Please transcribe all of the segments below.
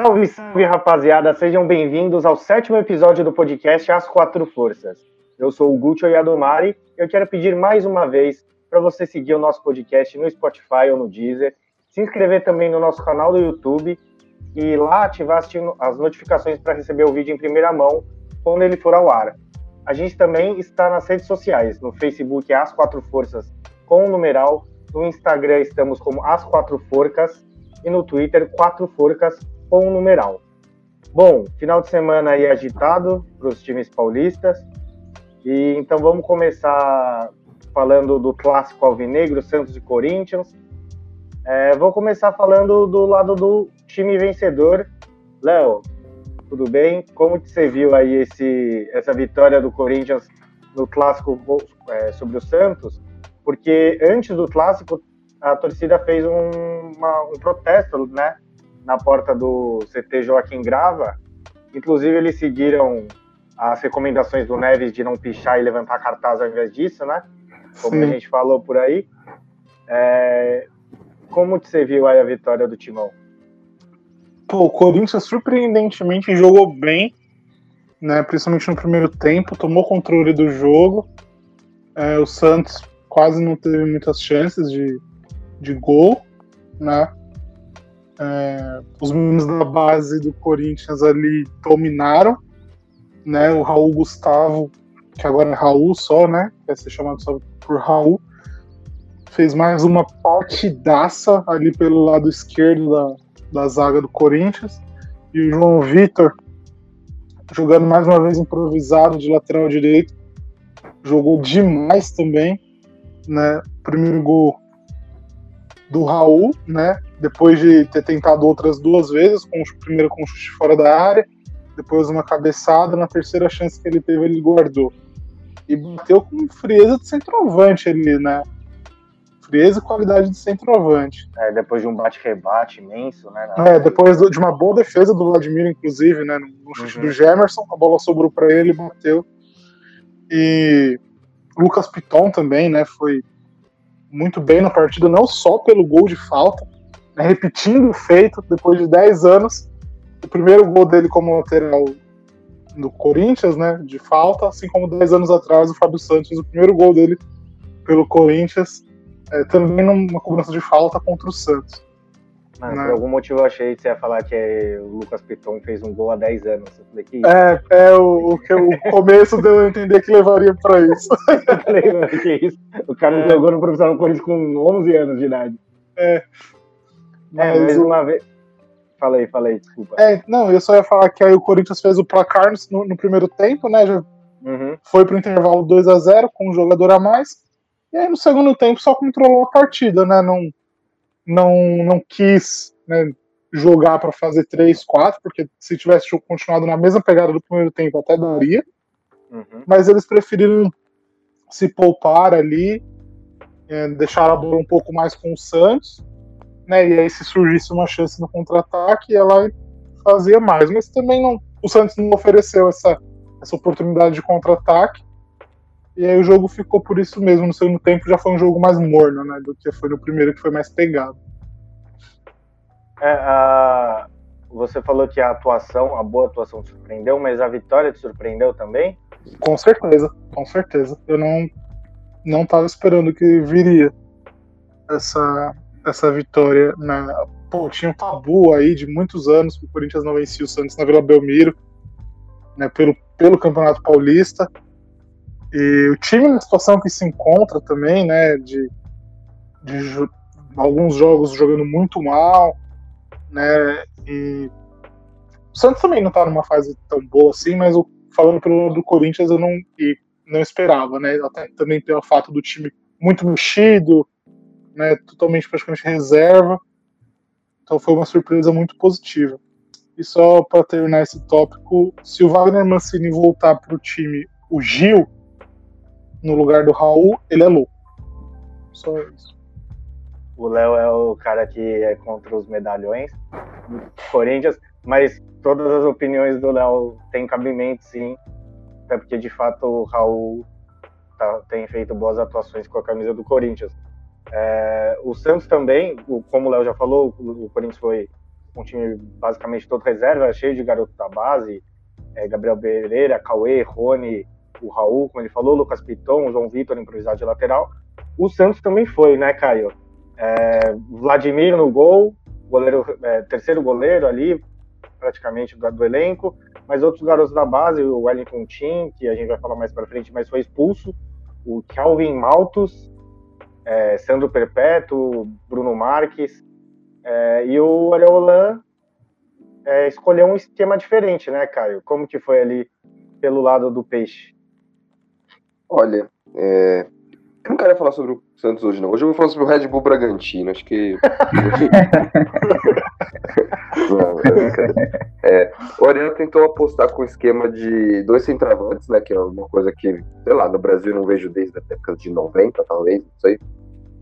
Salve, salve, rapaziada! Sejam bem-vindos ao sétimo episódio do podcast As Quatro Forças. Eu sou o Guccio Yadomari e eu quero pedir mais uma vez para você seguir o nosso podcast no Spotify ou no Deezer, se inscrever também no nosso canal do YouTube e lá ativar as notificações para receber o vídeo em primeira mão quando ele for ao ar. A gente também está nas redes sociais, no Facebook é As Quatro Forças com o numeral, no Instagram estamos como As Quatro Forcas e no Twitter Quatro Forcas com o numeral. Bom, final de semana aí agitado para os times paulistas. E então vamos começar falando do clássico alvinegro, Santos e Corinthians. É, vou começar falando do lado do time vencedor. Léo, tudo bem? Como que você viu aí esse, essa vitória do Corinthians no clássico é, sobre o Santos? Porque antes do clássico a torcida fez um, uma, um protesto, né, na porta do CT Joaquim Grava. Inclusive, eles seguiram as recomendações do Neves de não pichar e levantar cartaz ao invés disso, né? Como Sim. a gente falou por aí. É... Como você viu aí a vitória do Timão? Pô, o Corinthians surpreendentemente jogou bem, né? Principalmente no primeiro tempo, tomou controle do jogo. É, o Santos quase não teve muitas chances de, de gol, né? É, os meninos da base do Corinthians ali dominaram, né? O Raul Gustavo, que agora é Raul só, né? Quer ser chamado só por Raul, fez mais uma partidaça ali pelo lado esquerdo da, da zaga do Corinthians. E o João Vitor, jogando mais uma vez improvisado de lateral direito, jogou demais também, né? Primeiro gol do Raul, né? Depois de ter tentado outras duas vezes, com o primeiro com o chute fora da área, depois uma cabeçada, na terceira chance que ele teve, ele guardou. E bateu com frieza de centroavante ali, né? Frieza e qualidade de centroavante. É, depois de um bate-rebate imenso, né? É, depois de uma boa defesa do Vladimir, inclusive, né? No chute uhum. do Gemerson, a bola sobrou para ele e bateu. E Lucas Piton também, né? Foi muito bem na partida, não só pelo gol de falta, repetindo o feito depois de 10 anos. O primeiro gol dele como lateral do Corinthians, né, de falta, assim como 10 anos atrás o Fábio Santos, o primeiro gol dele pelo Corinthians, é, também numa cobrança de falta contra o Santos. Mas, né? Por algum motivo eu achei que você ia falar que o Lucas Piton fez um gol há 10 anos. Falei, é, é o, o, que, o começo deu a entender que levaria para isso. eu falei, mano, que isso? O cara é. jogou no profissional Corinthians com 11 anos de idade. É. é mas, é, mas uma vez. Falei, falei, desculpa. É, não, eu só ia falar que aí o Corinthians fez o placar no, no primeiro tempo, né? Já uhum. foi pro intervalo 2 a 0 com um jogador a mais. E aí no segundo tempo só controlou a partida, né? Não, não, não quis né, jogar para fazer 3, 4, porque se tivesse continuado na mesma pegada do primeiro tempo até daria. Uhum. Mas eles preferiram se poupar ali, é, deixar a bola um pouco mais com o Santos, né? E aí se surgisse uma chance no contra-ataque, ela fazia mais. Mas também não, o Santos não ofereceu essa, essa oportunidade de contra-ataque. E aí o jogo ficou por isso mesmo. No segundo tempo já foi um jogo mais morno, né? Do que foi no primeiro, que foi mais pegado. É, a... Você falou que a atuação, a boa atuação te surpreendeu, mas a vitória te surpreendeu também? Com certeza, com certeza. Eu não não estava esperando que viria essa essa vitória na? Pô, tinha um tabu aí de muitos anos que o Corinthians não vencia o Santos na Vila Belmiro, né, pelo, pelo Campeonato Paulista. E o time na situação que se encontra também, né, de, de alguns jogos jogando muito mal, né, e o Santos também não tá numa fase tão boa assim, mas falando pelo lado do Corinthians eu não, e não esperava, né, até também pelo fato do time muito mexido, né, totalmente praticamente reserva, então foi uma surpresa muito positiva. E só para terminar esse tópico, se o Wagner Mancini voltar para o time, o Gil, no lugar do Raul, ele é louco. Só isso. O Léo é o cara que é contra os medalhões do Corinthians, mas todas as opiniões do Léo têm cabimento, sim. Até porque, de fato, o Raul tá, tem feito boas atuações com a camisa do Corinthians. É, o Santos também, como o Léo já falou, o, o Corinthians foi um time basicamente todo reserva, cheio de garoto da base, é, Gabriel Pereira, Cauê, Rony, o Raul, como ele falou, Lucas Piton, o João Vitor improvisado de lateral. O Santos também foi, né, Caio? É, Vladimir no gol, goleiro, é, terceiro goleiro ali, praticamente do, do, elenco, mas outros garotos da base, o Wellington Tim, que a gente vai falar mais para frente, mas foi expulso, o Calvin Maltos, é, Sandro Perpétuo, Bruno Marques, é, e o Areolan é, escolheu um esquema diferente, né, Caio? Como que foi ali pelo lado do Peixe? Olha, é, eu não quero falar sobre o Santos hoje, não. Hoje eu vou falar sobre o Red Bull Bragantino. Acho que. é, o Ariano tentou apostar com o esquema de dois centravantes, né? Que é uma coisa que, sei lá, no Brasil não vejo desde a época de 90, talvez, não sei.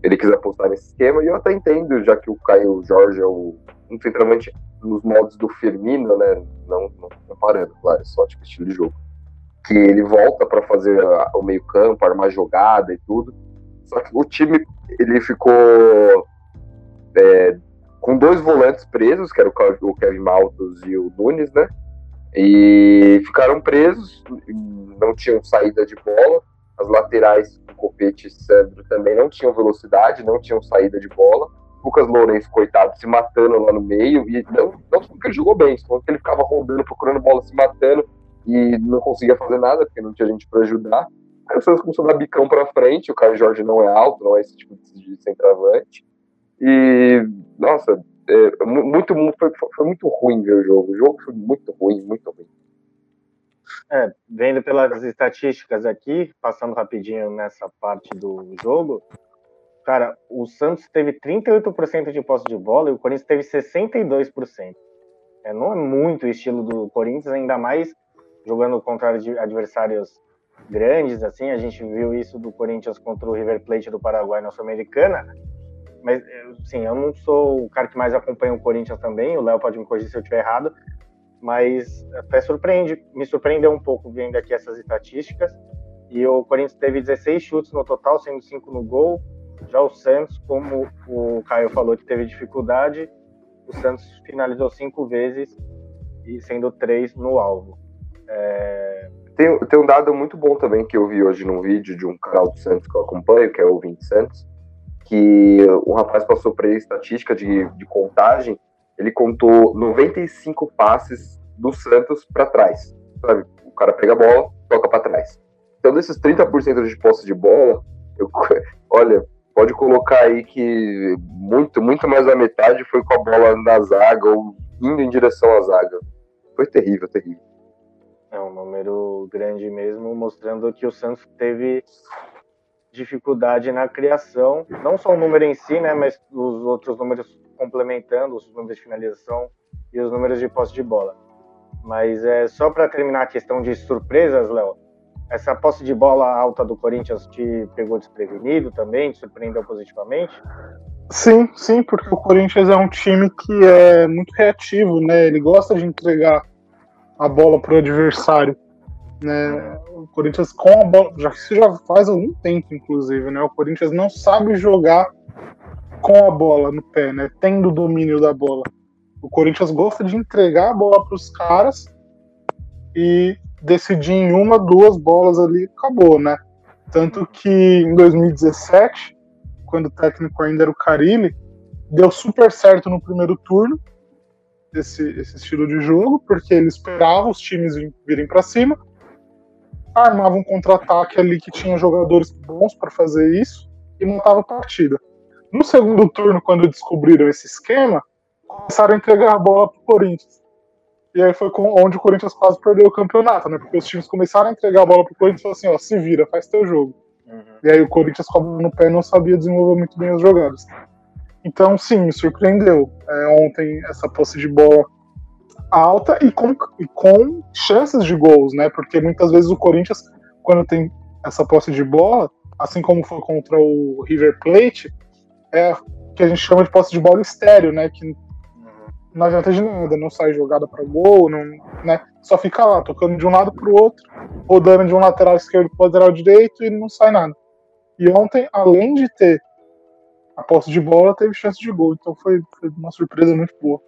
Ele quis apostar nesse esquema e eu até entendo, já que o Caio Jorge é o, um centroavante nos modos do Firmino, né? Não, não comparando, claro, é só tipo estilo de jogo que ele volta para fazer o meio campo, armar jogada e tudo. Só que o time ele ficou é, com dois volantes presos, que era o Kevin Maltos e o Nunes, né? E ficaram presos, não tinham saída de bola. As laterais, o Copete e Sandro também não tinham velocidade, não tinham saída de bola. Lucas Lourenço, coitado, se matando lá no meio. E não, não porque ele jogou bem, só que ele ficava rodando, procurando bola, se matando e não conseguia fazer nada, porque não tinha gente para ajudar. Aí o Santos começou a dar bicão para frente, o Caio Jorge não é alto, não é esse tipo de centroavante. E, nossa, é, muito, foi, foi muito ruim ver o jogo. O jogo foi muito ruim, muito ruim. É, vendo pelas estatísticas aqui, passando rapidinho nessa parte do jogo, cara, o Santos teve 38% de posse de bola e o Corinthians teve 62%. É, não é muito o estilo do Corinthians, ainda mais jogando contra adversários grandes, assim, a gente viu isso do Corinthians contra o River Plate do Paraguai na Sul-Americana, mas, sim, eu não sou o cara que mais acompanha o Corinthians também, o Léo pode me corrigir se eu estiver errado, mas até surpreende, me surpreendeu um pouco vendo aqui essas estatísticas, e o Corinthians teve 16 chutes no total, sendo 5 no gol, já o Santos, como o Caio falou que teve dificuldade, o Santos finalizou cinco vezes e sendo três no alvo. É... Tem, tem um dado muito bom também que eu vi hoje num vídeo de um canal do Santos que eu acompanho, que é o 20 Santos, que o rapaz passou para ele estatística de, de contagem, ele contou 95 passes do Santos para trás. Sabe? O cara pega a bola, toca para trás. Então, desses 30% de posse de bola, eu, olha, pode colocar aí que muito, muito mais da metade foi com a bola na zaga ou indo em direção à zaga. Foi terrível, terrível. É um número grande mesmo, mostrando que o Santos teve dificuldade na criação, não só o número em si, né, mas os outros números complementando, os números de finalização e os números de posse de bola. Mas é só para terminar a questão de surpresas, Léo. Essa posse de bola alta do Corinthians te pegou desprevenido também, te surpreendeu positivamente? Sim, sim, porque o Corinthians é um time que é muito reativo, né? Ele gosta de entregar a bola para o adversário. Né? O Corinthians com a bola, já isso já faz algum tempo, inclusive, né? O Corinthians não sabe jogar com a bola no pé, né? Tendo domínio da bola. O Corinthians gosta de entregar a bola para os caras e decidir em uma, duas bolas ali, acabou, né? Tanto que em 2017, quando o técnico ainda era o Carilli, deu super certo no primeiro turno esse, esse estilo de jogo, porque ele esperava os times virem para cima, armava um contra-ataque ali que tinha jogadores bons para fazer isso e montava a partida. No segundo turno, quando descobriram esse esquema, começaram a entregar a bola para o Corinthians. E aí foi onde o Corinthians quase perdeu o campeonato, né? Porque os times começaram a entregar a bola para o Corinthians e falaram assim: ó, se vira, faz teu jogo. Uhum. E aí o Corinthians, com a bola no pé, não sabia desenvolver muito bem as jogadas. Então, sim, me surpreendeu é, ontem essa posse de bola alta e com, e com chances de gols, né? Porque muitas vezes o Corinthians, quando tem essa posse de bola, assim como foi contra o River Plate, é que a gente chama de posse de bola estéreo, né? Que não adianta de nada, não sai jogada para gol, não, né? Só fica lá, tocando de um lado para o outro, rodando de um lateral esquerdo para o lateral direito e não sai nada. E ontem, além de ter a posse de bola teve chance de gol, então foi, foi uma surpresa muito boa.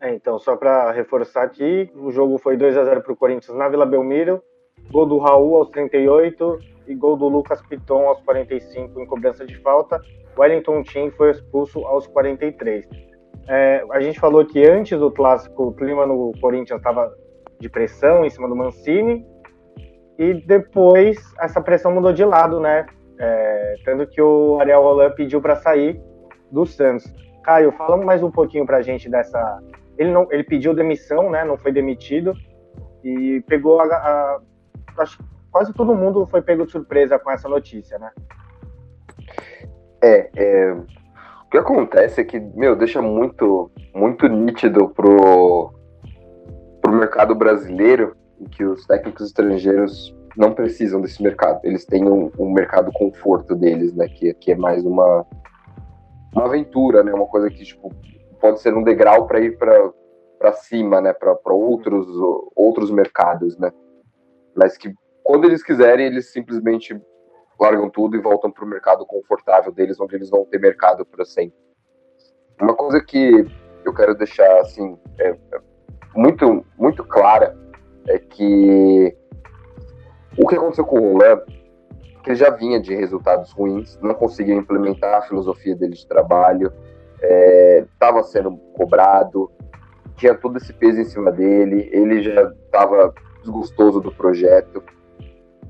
É, então, só para reforçar aqui, o jogo foi 2 a 0 para o Corinthians na Vila Belmiro, gol do Raul aos 38 e gol do Lucas Piton aos 45 em cobrança de falta. Wellington Tim foi expulso aos 43. É, a gente falou que antes do clássico o clima no Corinthians estava de pressão em cima do Mancini e depois essa pressão mudou de lado, né? É, tanto que o Ariel Roland pediu para sair do Santos. Caio, fala mais um pouquinho para a gente dessa ele não, ele pediu demissão, né? Não foi demitido e pegou a, a quase todo mundo foi pego de surpresa com essa notícia, né? É, é, o que acontece é que, meu, deixa muito, muito nítido pro, pro mercado brasileiro que os técnicos estrangeiros não precisam desse mercado. Eles têm um, um mercado conforto deles, né? Que, que é mais uma, uma aventura, né? Uma coisa que, tipo, pode ser um degrau para ir para cima, né, para outros, outros mercados, né, mas que quando eles quiserem, eles simplesmente largam tudo e voltam para o mercado confortável deles, onde eles vão ter mercado para sempre. Uma coisa que eu quero deixar assim é, é muito muito clara é que o que aconteceu com o Roland, que ele já vinha de resultados ruins, não conseguiu implementar a filosofia dele de trabalho, estava é, sendo cobrado, tinha todo esse peso em cima dele, ele já estava desgostoso do projeto.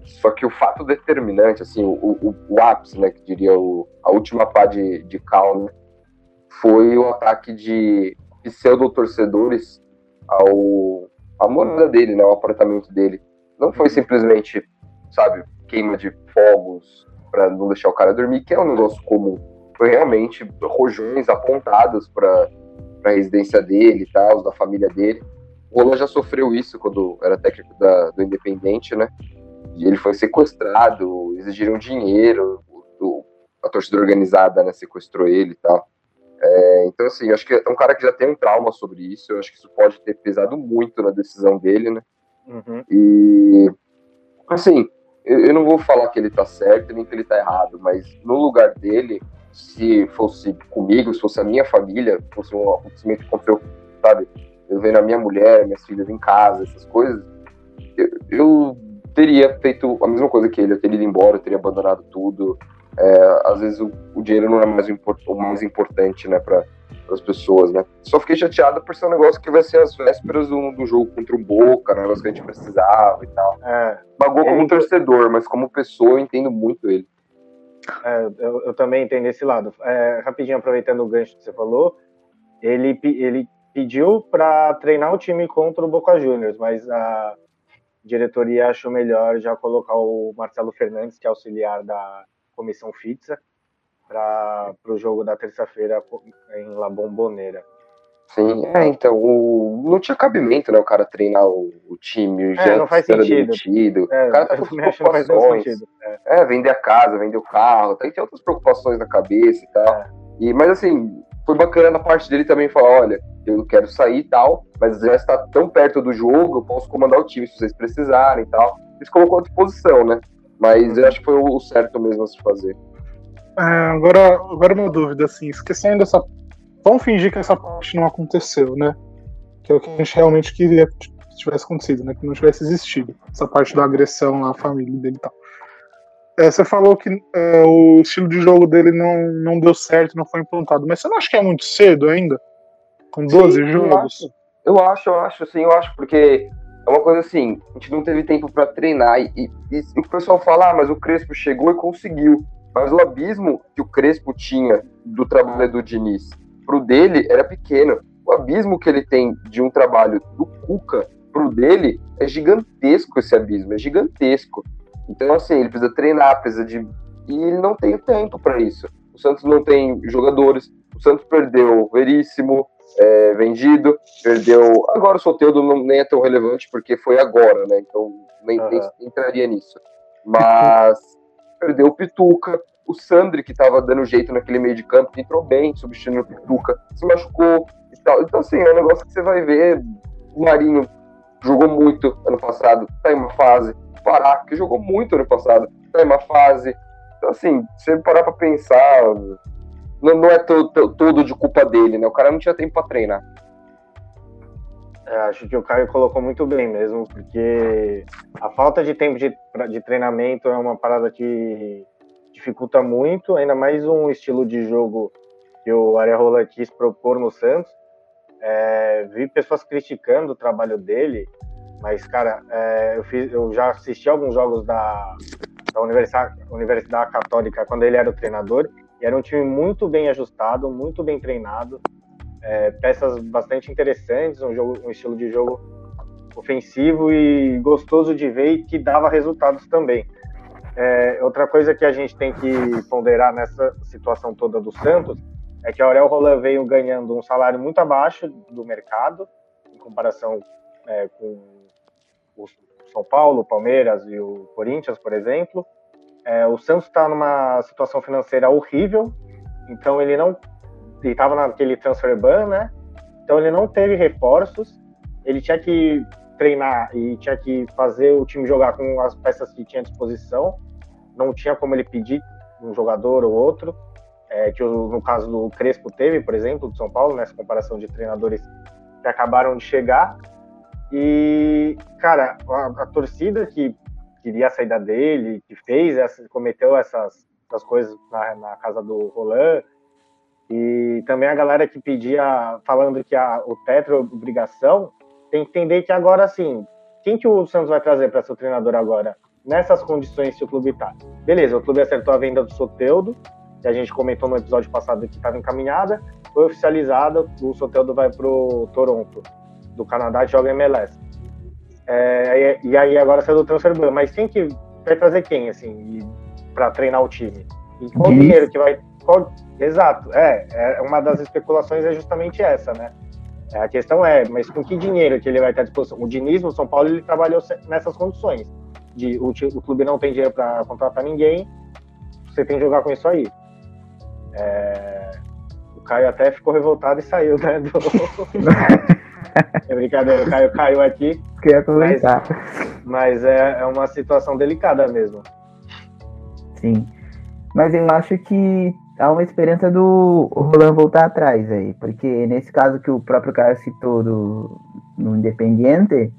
Só que o fato determinante, assim, o, o, o ápice, né, que diria o, a última pá de, de cal, né, foi o ataque de pseudo-torcedores ao, à morada dele, né, ao apartamento dele. Não foi simplesmente, sabe, queima de fogos para não deixar o cara dormir, que é um negócio comum foi realmente rojões apontados para a residência dele e tal, da família dele. O Roland já sofreu isso quando era técnico da, do Independente, né? E ele foi sequestrado, exigiram dinheiro, o, a torcida organizada né, sequestrou ele e tal. É, então, assim, acho que é um cara que já tem um trauma sobre isso, eu acho que isso pode ter pesado muito na decisão dele, né? Uhum. E, assim, eu, eu, não vou falar que ele tá certo nem que ele tá errado, mas no lugar dele, se fosse comigo, se fosse a minha família, fosse um acontecimento que aconteceu, sabe? Eu vendo a minha mulher, minhas filhas em casa, essas coisas, eu, eu teria feito a mesma coisa que ele, eu teria ido embora, eu teria abandonado tudo. É, às vezes o, o, dinheiro não é mais o mais importante, né, para as pessoas, né? Só fiquei chateado por ser um negócio que vai ser as vésperas do, do jogo contra o Boca, um negócio que a gente precisava e tal. É, Bagou como torcedor, mas como pessoa eu entendo muito ele. É, eu, eu, também entendo esse lado. É, rapidinho, aproveitando o gancho que você falou, ele, ele pediu para treinar o time contra o Boca Juniors, mas a diretoria achou melhor já colocar o Marcelo Fernandes, que é auxiliar da comissão fixa, para o jogo da terça-feira em La Bombonera. Sim, é, então, o, não tinha cabimento, né, o cara treinar o, o time, o é, não faz sentido. Demitido, é, o cara tá com preocupações, é, vender a casa, vender o carro, tem, tem outras preocupações na cabeça e tal, é. e, mas assim, foi bacana a parte dele também falar, olha, eu quero sair e tal, mas já está tão perto do jogo, eu posso comandar o time se vocês precisarem e tal, isso colocou à disposição, né, mas eu acho que foi o certo mesmo a se fazer. É, agora, agora uma dúvida, assim, esquecendo essa Vamos fingir que essa parte não aconteceu, né? Que é o que a gente realmente queria que tivesse acontecido, né? Que não tivesse existido. Essa parte da agressão à família dele e tal. É, você falou que é, o estilo de jogo dele não, não deu certo, não foi implantado. Mas você não acha que é muito cedo ainda? Com 12 Sim, jogos? Eu acho, eu acho, eu acho, assim, eu acho, porque é uma coisa assim, a gente não teve tempo para treinar. E, e, e, o pessoal fala, ah, mas o Crespo chegou e conseguiu. Mas o abismo que o Crespo tinha do trabalho do Diniz pro dele era pequeno. O abismo que ele tem de um trabalho do Cuca pro dele é gigantesco esse abismo, é gigantesco. Então, assim, ele precisa treinar, precisa de. E ele não tem tempo para isso. O Santos não tem jogadores. O Santos perdeu o Veríssimo, é, vendido, perdeu. Agora o Soteudo não, nem é tão relevante porque foi agora, né? Então nem, uhum. nem entraria nisso. Mas perdeu o Pituca, o Sandri, que estava dando jeito naquele meio de campo, que entrou bem, substituindo o Pituca, se machucou e tal. Então, assim, é um negócio que você vai ver. O Marinho jogou muito ano passado, tá em uma fase. O Pará, que jogou muito ano passado, tá em uma fase. Então, assim, se você parar pra pensar, não, não é todo, de culpa dele, né? O cara não tinha tempo pra treinar. É, acho que o Caio colocou muito bem mesmo, porque a falta de tempo de, de treinamento é uma parada que dificulta muito, ainda mais um estilo de jogo que o Areola quis propor no Santos. É, vi pessoas criticando o trabalho dele, mas, cara, é, eu, fiz, eu, já assisti alguns jogos da, da Universidade, Universidade Católica quando ele era o treinador, e era um time muito bem ajustado, muito bem treinado, é, peças bastante interessantes, um, jogo, um estilo de jogo ofensivo e gostoso de ver e que dava resultados também. É, outra coisa que a gente tem que ponderar nessa situação toda do Santos é que a Aurel Roland veio ganhando um salário muito abaixo do mercado, em comparação é, com o São Paulo, Palmeiras e o Corinthians, por exemplo. É, o Santos está numa situação financeira horrível, então ele não ele estava naquele transfer ban, né? Então ele não teve reforços, ele tinha que treinar e tinha que fazer o time jogar com as peças que tinha à disposição. Não tinha como ele pedir um jogador ou outro, é, que no caso do Crespo teve, por exemplo, do São Paulo, nessa comparação de treinadores que acabaram de chegar. E, cara, a, a torcida que queria a saída dele, que fez, essa, cometeu essas, essas coisas na, na casa do Roland, e também a galera que pedia, falando que a, o tetra é obrigação, tem que entender que agora, assim, quem que o Santos vai trazer para ser treinador agora? Nessas condições que o clube está. Beleza, o clube acertou a venda do Soteudo, que a gente comentou no episódio passado que estava encaminhada, foi oficializada, o Soteudo vai para o Toronto, do Canadá, e joga MLS. É, e, e, aí agora saiu do transfer ban, mas quem que vai trazer quem, assim, para treinar o time? E qual dinheiro que vai... Qual, Exato, é, é uma das especulações é justamente essa, né? A questão é, mas com que dinheiro que ele vai ter à disposição? O Diniz no São Paulo ele trabalhou nessas condições. De, o, o clube não tem dinheiro para contratar ninguém, você tem que jogar com isso aí. É, o Caio até ficou revoltado e saiu, né? Do... é brincadeira, o Caio caiu aqui. Queria comentar. Mas, mas é, é uma situação delicada mesmo. Sim. Mas eu acho que há uma esperança do Roland voltar atrás aí, porque nesse caso que o próprio cara citou do, no Independiente,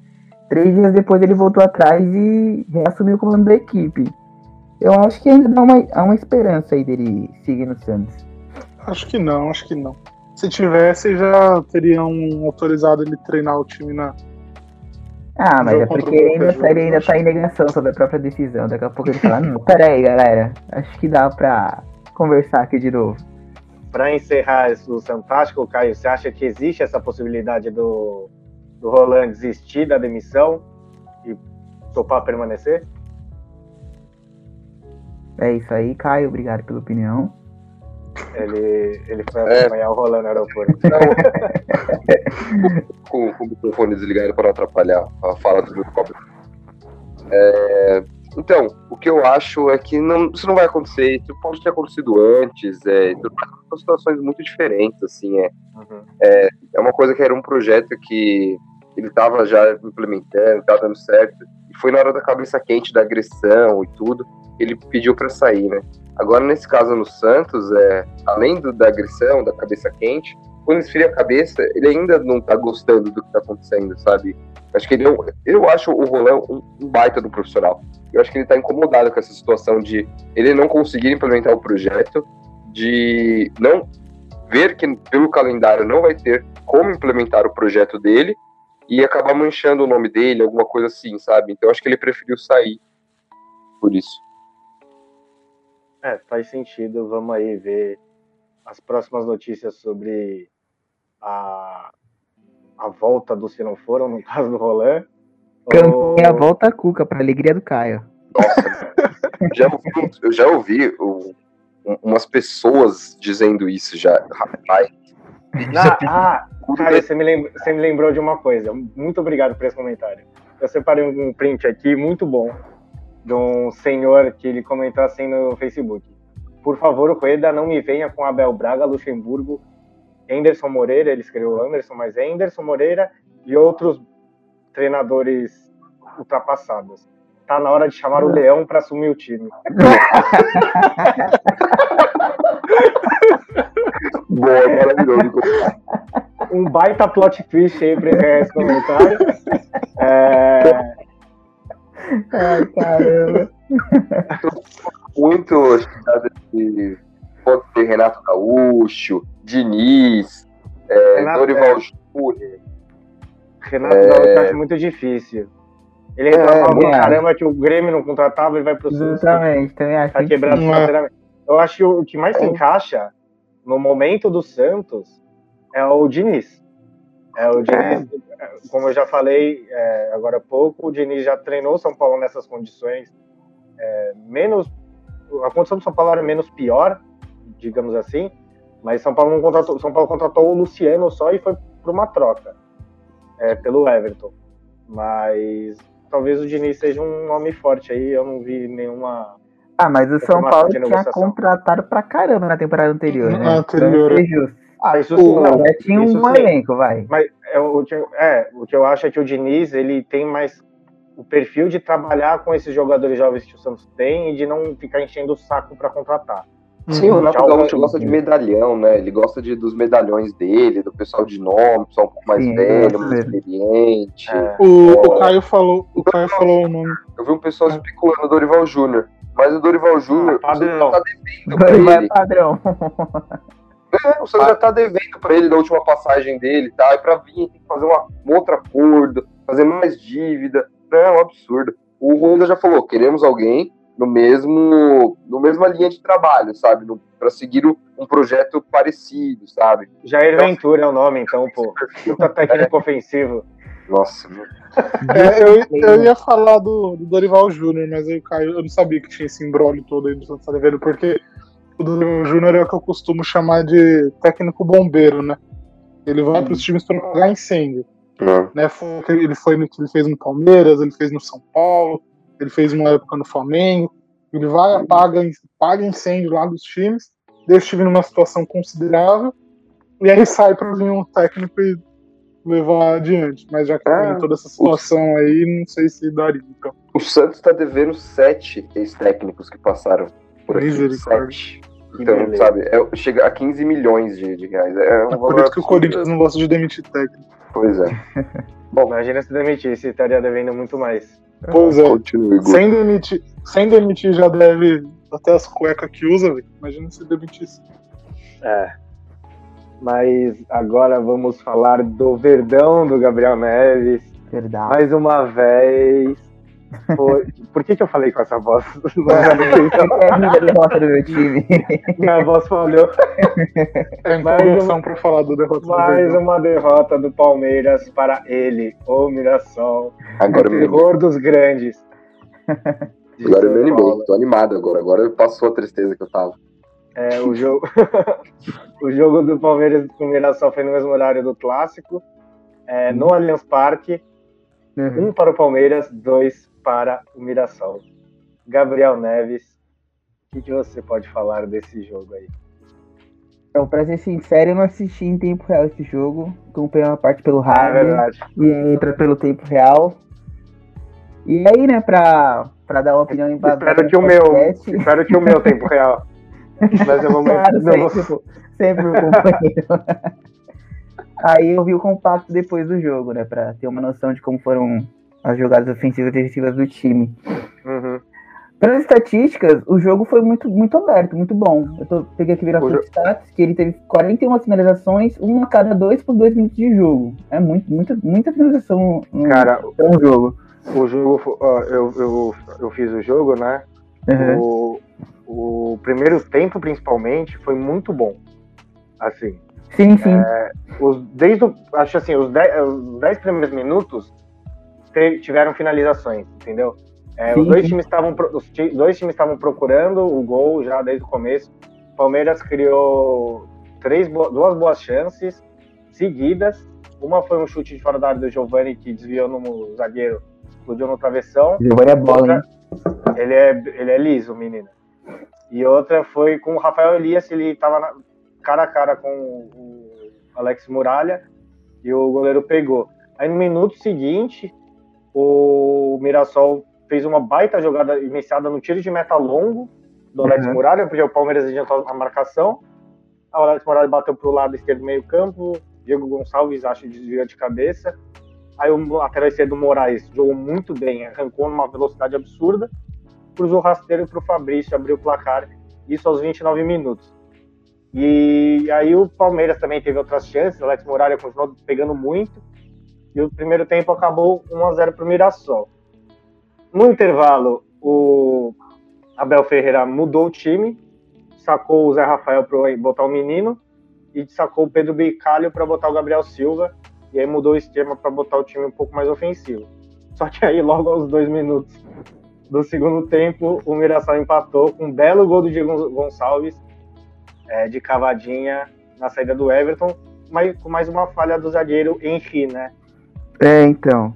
três dias depois ele voltou atrás e reassumiu o comando da equipe. Eu acho que ainda dá uma, há uma esperança aí dele seguir no Santos. Acho que não, acho que não. Se tivesse, já teriam autorizado ele treinar o time na. Ah, mas é porque ele ainda, tá, ele ainda tá em negação sobre a própria decisão. Daqui a pouco ele fala, não, peraí, galera, acho que dá pra conversar aqui de novo. Para encerrar o Fantástico, Caio, você acha que existe essa possibilidade do, do Roland desistir da demissão e topar permanecer? É isso aí, Caio. Obrigado pela opinião. Ele, ele foi é. acompanhar é. o Roland no aeroporto. com, com o microfone desligado para não atrapalhar a fala do Copa. É, então, o que eu acho é que não, isso não vai acontecer, isso pode ter acontecido antes, é, são situações muito diferentes, assim, é, uhum. é, é uma coisa que era um projeto que ele estava já implementando, estava dando certo, e foi na hora da cabeça quente, da agressão e tudo, ele pediu para sair, né? Agora, nesse caso no Santos, é, além do, da agressão, da cabeça quente, quando esfria a cabeça, ele ainda não tá gostando do que tá acontecendo, sabe? Acho que ele eu acho o Rolão um, baita do profissional. Eu acho que ele tá incomodado com essa situação de ele não conseguir implementar o projeto, de não ver que pelo calendário não vai ter como implementar o projeto dele e acabar manchando o nome dele, alguma coisa assim, sabe? Então acho que ele preferiu sair por isso. É, faz sentido. Vamos aí ver as próximas notícias sobre a, a volta do Se Não Foram, no caso do Roland. Ou... a volta a Cuca, para alegria do Caio. Nossa, já ouvi, eu já ouvi o, umas pessoas dizendo isso já, rapaz. Ah, ah cara, você me, lembrou, você me lembrou de uma coisa. Muito obrigado por esse comentário. Eu separei um print aqui muito bom de um senhor que ele comentou assim no Facebook. Por favor, o Rueda não me venha com Abel Braga, Luxemburgo, Anderson Moreira, ele escreveu Anderson, mas é Anderson Moreira e outros treinadores ultrapassados. Tá na hora de chamar o Leão para assumir o time. Boa, maravilhoso. um baita plot twist aí pra esse comentário. É... Ai, caramba. Muito chegada de pode ser Renato Gaúcho, Diniz, é, Renato- Dorival Júnior. Renato Gaúcho eu acho muito difícil. Ele É, reclamava pra é. caramba que o Grêmio não contratava, ele vai pro Santos. Exatamente, também acho Tá quebrado é. financeiramente. Eu acho que o que mais se É. encaixa no momento do Santos é o Diniz. É o Diniz, como eu já falei é, agora há pouco, o Diniz já treinou São Paulo nessas condições é, menos. A condição do São Paulo era menos pior, digamos assim, mas São Paulo não contratou. São Paulo contratou o Luciano só e foi para uma troca é, pelo Everton. Mas talvez o Diniz seja um nome forte aí. Eu não vi nenhuma Ah, mas o São Paulo tinha contratado pra caramba na temporada anterior, né? Na anterior. Justos. Ah, isso sim, não. Já tinha isso um sim. elenco, vai. Mas é, o, que, é, o que eu acho é que o Diniz ele tem mais o perfil de trabalhar com esses jogadores jovens que o Santos tem e de não ficar enchendo o saco para contratar. Sim, o Renato Gaúcho gosta de medalhão, né? Ele gosta de, dos medalhões dele, do pessoal de nome, pessoal um pouco mais Sim, velho, eu mais experiente. É. O, É. o Caio falou, o Caio falou o nome. Eu vi um pessoal especulando o Dorival Júnior. Mas o Dorival Júnior, Ah, padrão. tá devendo pra Vai ele. padrão. É, o Santos já tá devendo pra ele da última passagem dele, tá? E pra vir tem que fazer uma, um outro acordo, fazer mais dívida. É um absurdo. O Honda já falou, queremos alguém no mesmo, no mesma linha de trabalho, sabe? No, pra seguir o- um projeto parecido, sabe? Jair Ventura é o nome, então, pô. Puta técnico ofensivo. Nossa, meu. É, eu, eu ia falar do, do Dorival Júnior, mas aí o Caio, eu não sabia que tinha esse embrólio todo aí do Santos devendo, porque o Dorival Júnior é o que eu costumo chamar de técnico bombeiro, né? Ele vai para os times para apagar incêndio. Não. Né? Foi Ele foi no que ele fez no Palmeiras, ele fez no São Paulo, ele fez uma época no Flamengo. Ele vai, apaga, apaga incêndio lá dos times, deixa o time numa situação considerável, e aí sai para vir um técnico e levar adiante. Mas já que Ah, tem toda essa situação aí, não sei se daria. Então. O Santos tá devendo sete ex-técnicos que passaram por aqui. Misericórdia. Sete. Então, beleza. sabe, é, chega a 15 milhões de, de reais. É um É por isso que o. Corinthians não gosta de demitir técnico. Pois é. Imagina se demitisse, estaria devendo muito mais. Pois é. Continue. Sem demitir, sem demitir já deve até as cuecas que usa, velho. Imagina se demitisse. É. Mas agora vamos falar do Verdão do Gabriel Neves. Verdade. Mais uma vez. Foi- Por que, que eu falei com essa voz? Não É a linda derrota do meu time. Minha voz falhou. É Mais empolgação pra falar do derrota Mais uma derrota do Palmeiras para ele, o Mirassol. Agora o terror dos grandes. De Agora eu me animei. Tô animado agora. Agora passou a tristeza que eu tava. É, o, jogo... o jogo do Palmeiras com o Mirassol foi no mesmo horário do clássico, é, no Allianz Parque. Uhum. Um para o Palmeiras, dois para o Mirassol. Gabriel Neves, o que, que você pode falar desse jogo aí? Então, pra ser sincero, eu não assisti em tempo real esse jogo. Comprei uma parte pelo Ah, é rádio e outra pelo tempo real. E aí, né, pra, pra dar uma opinião embasada. Espero que o meu, espero que o meu tempo real. Mas eu vou, Claro, não vou- sempre, pô. sempre o companheiro. Aí eu vi o compacto depois do jogo, né? Pra ter uma noção de como foram as jogadas ofensivas e defensivas do time. Uhum. Pelas estatísticas, o jogo foi muito, muito aberto, muito bom. Eu tô, peguei aqui O viração jo- de stats, que ele teve 41 finalizações, uma a cada dois por dois minutos de jogo. É muito, muita, muita finalização no, Cara, um jogo. o jogo, eu, eu, eu fiz o jogo, né? Uhum. O, o primeiro tempo, principalmente, foi muito bom. Assim, Sim, sim. os, desde o, acho assim, os 10 os dez primeiros minutos te- tiveram finalizações, entendeu? É, os Sim, dois sim. times estavam os ti- dois times estavam procurando o gol já desde o começo. O Palmeiras criou três duas boas chances seguidas. Uma foi um chute de fora da área do Giovani que desviou no zagueiro, explodiu no travessão. Giovanni é bola, hein? Ele é, ele é liso, menino. E outra foi com o Rafael Elias, ele tava na- cara a cara com o Alex Muralha e o goleiro pegou. Aí no minuto seguinte, o Mirassol fez uma baita jogada iniciada no tiro de meta longo do Alex Uhum. Muralha, porque o Palmeiras adiantou a marcação. O Alex Muralha bateu pro lado esquerdo do meio campo, Diego Gonçalves acha desvia de cabeça. Aí o lateral esquerdo Moraes jogou muito bem, arrancou numa velocidade absurda, cruzou rasteiro para o Fabrício, abriu o placar, isso aos 29 minutos. E aí o Palmeiras também teve outras chances, Alex Muralha continuou pegando muito, e o primeiro tempo acabou 1 a 0 para o Mirassol. No intervalo, o Abel Ferreira mudou o time, sacou o Zé Rafael para botar o menino e sacou o Pedro Bicalho para botar o Gabriel Silva e aí mudou o esquema para botar o time um pouco mais ofensivo. Só que aí, logo aos dois minutos do segundo tempo, o Mirassol empatou com um belo gol do Diego Gonçalves é, de cavadinha na saída do Everton, mas com mais uma falha do zagueiro Henry, né? É, então.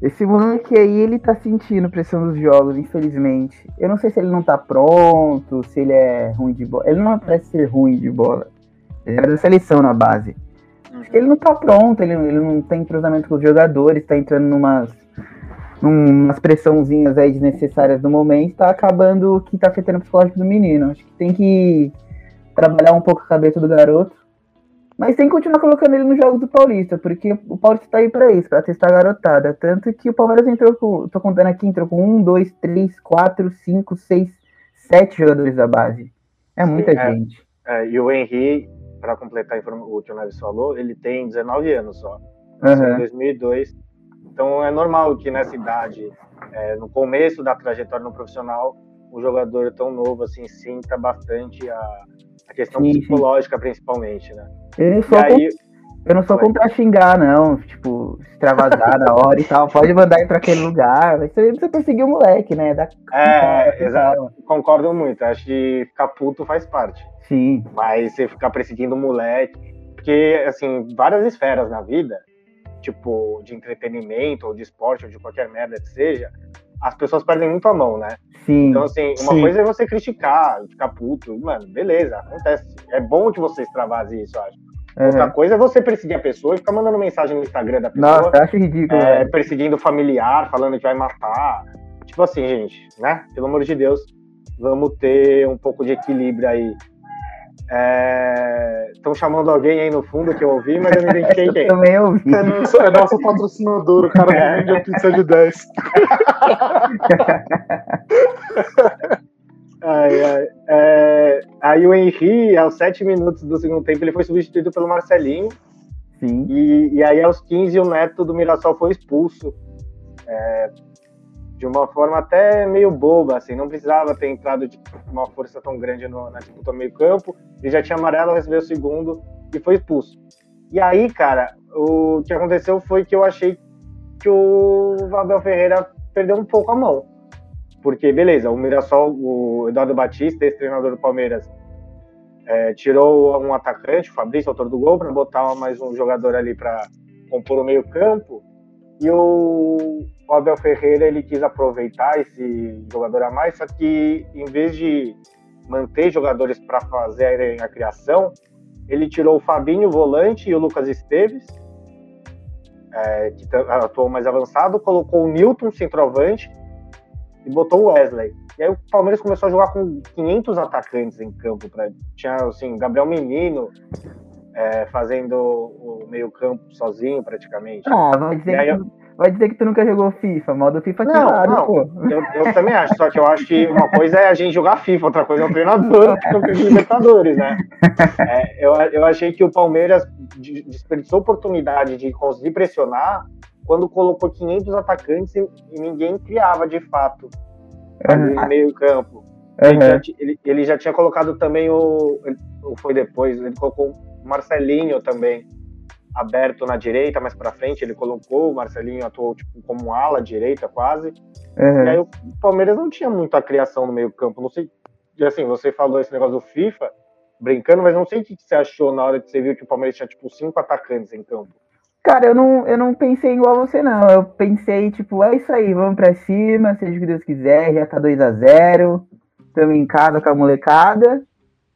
Esse moleque aí, ele tá sentindo pressão dos jogos, infelizmente. Eu não sei se ele não tá pronto, se ele é ruim de bola. Ele não parece ser ruim de bola. Ele era da seleção na base. Acho que ele não tá pronto, ele, ele não tem cruzamento com os jogadores, tá entrando numas, numas pressãozinhas aí desnecessárias no momento, tá acabando o que tá afetando o psicológico do menino. Acho que tem que trabalhar um pouco a cabeça do garoto. Mas tem que continuar colocando ele nos jogos do Paulista, porque o Paulista tá aí pra isso, pra testar a garotada. Tanto que o Palmeiras entrou com, tô contando aqui, entrou com um, dois, três, quatro, cinco, seis, sete jogadores da base. É muita Sim, é, gente. É, e o Henry, para completar o que o Neves falou, ele tem 19 anos só. Uhum. Em 2002. Então é normal que nessa idade, é, no começo da trajetória no profissional, o jogador tão novo assim sinta bastante a, a questão sim, psicológica, sim. principalmente, né? Eu não sou, aí, eu não sou contra xingar, não. Tipo, extravasar na hora e tal. Pode mandar ir pra aquele lugar. Mas você precisa perseguir o moleque, né? Da... É, exato. Concordo muito. Acho que ficar puto faz parte. Sim. Mas você ficar perseguindo o moleque. Porque, assim, várias esferas na vida, tipo, de entretenimento, ou de esporte, ou de qualquer merda que seja, as pessoas perdem muito a mão, né? Sim. Então, assim, uma Sim. coisa é você criticar, ficar puto. Mano, beleza, acontece. É bom que você extravase isso, acho. Uhum. Outra coisa é você perseguir a pessoa e ficar mandando mensagem no Instagram da pessoa. Nossa, acho ridículo. É, perseguindo familiar, falando que vai matar. Tipo assim, gente, né? Pelo amor de Deus, vamos ter um pouco de equilíbrio aí. Estão é... chamando alguém aí no fundo que eu ouvi, mas eu não identifiquei quem. também ouvi. É nosso, é nosso patrocinador, o cara é. vende a pizza de 10. ai, ai. É... Aí o Henry, aos 7 minutos do segundo tempo, ele foi substituído pelo Marcelinho. Sim. E, e aí, aos 15, o Neto do Mirassol foi expulso. É, de uma forma até meio boba, assim, não precisava ter entrado de uma força tão grande no, na disputa meio campo, ele já tinha amarelo, recebeu o segundo e foi expulso. E aí, cara, o que aconteceu foi que eu achei que o Abel Ferreira perdeu um pouco a mão. Porque, beleza, o Mirassol, o Eduardo Batista, esse treinador do Palmeiras, é, tirou um atacante, o Fabrício, autor do gol, para botar mais um jogador ali para compor o meio campo. E o, o Abel Ferreira ele quis aproveitar esse jogador a mais, só que em vez de manter jogadores para fazerem a criação, ele tirou o Fabinho, volante, e o Lucas Esteves, é, que atuou mais avançado, colocou o Newton, centroavante, e botou o Wesley. E aí o Palmeiras começou a jogar com 500 atacantes em campo. Pra, tinha, assim, Gabriel Menino é, fazendo o meio campo sozinho, praticamente. Ah, vai dizer aí, que vai dizer que tu nunca jogou FIFA. Modo FIFA não, claro, não. pô. Eu, eu, também acho, só que eu acho que uma coisa é a gente jogar FIFA, outra coisa é o treinador campeão de Libertadores, né? É, eu, eu achei que o Palmeiras desperdiçou oportunidade de conseguir pressionar quando colocou 500 atacantes e, ninguém criava de fato uhum. no meio campo. Uhum. Ele, já, ele, ele, já, tinha colocado também o. Foi depois, ele colocou o Marcelinho também aberto na direita, mais para frente, ele colocou, o Marcelinho atuou tipo, como ala direita quase. Uhum. E aí o Palmeiras não tinha muita criação no meio-campo. Não sei, e assim, você falou esse negócio do FIFA, brincando, mas não sei o que você achou na hora que você viu que o Palmeiras tinha tipo cinco atacantes em campo. Cara, eu não, eu não pensei igual você, não. Eu pensei, tipo, é isso aí, vamos pra cima, seja o que Deus quiser, já tá 2 a 0 Estamos em casa com a molecada.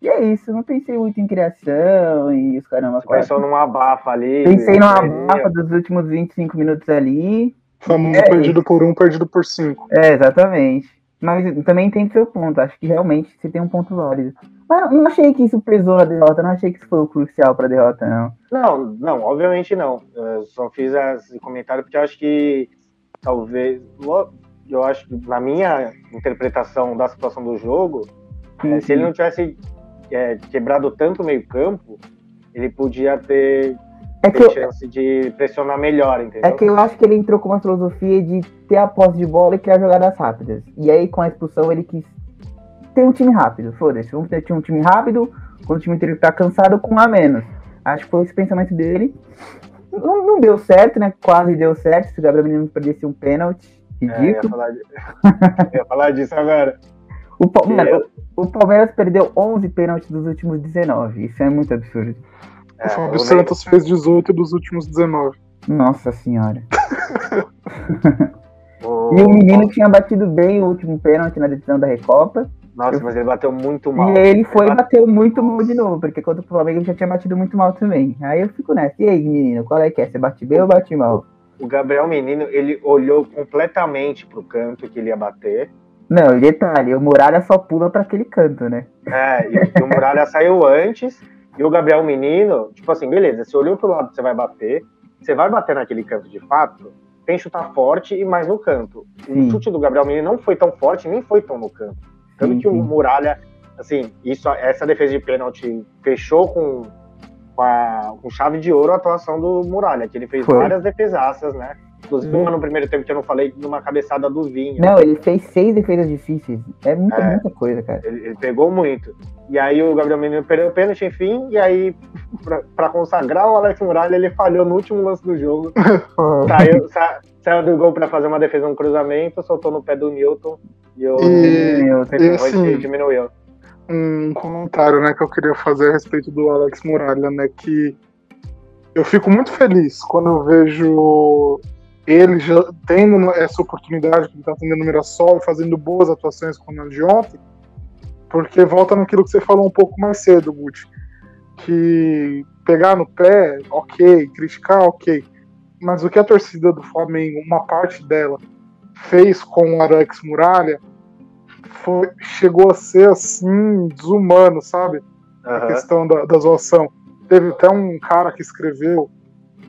E é isso, não pensei muito em criação e os caramba. Você pensou numa abafa ali. Pensei numa abafa dos últimos 25 minutos ali. Famoso é perdido isso. por um, perdido por cinco. É, exatamente. Mas também tem seu ponto. Acho que realmente você tem um ponto válido. Mas não achei que isso pesou na derrota, não achei que isso foi o crucial pra derrota, não. Não, não, obviamente não. Eu só fiz esse comentário porque eu acho que talvez. Eu acho que na minha interpretação da situação do jogo, sim, é, se ele não tivesse é, quebrado tanto o meio-campo, ele podia ter, é ter chance eu, de pressionar melhor, entendeu? É que eu acho que ele entrou com uma filosofia de ter a posse de bola e criar jogadas rápidas. E aí, com a expulsão, ele quis ter um time rápido. Foda-se, vamos ter um time rápido quando o time inteiro tá cansado com um a menos. Acho que foi esse pensamento dele. Não, não, deu certo, né? Quase deu certo. Se o Gabriel Menino perdesse um pênalti, ridículo. É, ia, falar de... ia falar disso agora. O, Palmeiras, o Palmeiras perdeu 11 pênaltis dos últimos 19. Isso é muito absurdo. É, o Fábio Santos fez 18 dos últimos 19. Nossa senhora. e o menino tinha batido bem o último pênalti na decisão da Recopa. Nossa, eu... mas ele bateu muito mal. E ele foi e bateu muito mal de novo, porque contra o Flamengo ele já tinha batido muito mal também. Aí eu fico nessa. E aí, menino, qual é que é? Você bate bem ou bate mal? O Gabriel Menino, ele olhou completamente pro canto que ele ia bater. Não, e detalhe, o Muralha só pula para aquele canto, né? É, e, e o Muralha saiu antes, e o Gabriel Menino, tipo assim, beleza, você olhou pro lado você vai bater, você vai bater naquele canto de fato, tem chutar forte e mais no canto. Sim. O chute do Gabriel Menino não foi tão forte, nem foi tão no canto. Tanto sim, que o Muralha, assim, isso, essa defesa de pênalti fechou com, com, a, com chave de ouro a atuação do Muralha, que ele fez foi. várias defesaças, né? Inclusive, uma no primeiro tempo que eu não falei, numa cabeçada do Vinho. Não, ele fez seis defesas difíceis. É muita, é, muita coisa, cara. Ele, ele, pegou muito. E aí o Gabriel Menino perdeu o pênalti, enfim, e aí, pra, pra, consagrar o Alex Muralha, ele falhou no último lance do jogo. saiu, sa, saiu do gol pra fazer uma defesa no cruzamento, soltou no pé do Newton e o e, assim, diminuiu. Um comentário né, que eu queria fazer a respeito do Alex Muralha, né? Que eu fico muito feliz quando eu vejo ele já tendo essa oportunidade que ele está tendo no Mirassol, fazendo boas atuações como a de ontem, porque volta naquilo que você falou um pouco mais cedo, Guti, que pegar no pé, ok, criticar, ok, mas o que a torcida do Flamengo, uma parte dela, fez com o Alex Muralha, foi, chegou a ser assim, desumano, sabe? Uhum. A questão da, da zoação. Teve até um cara que escreveu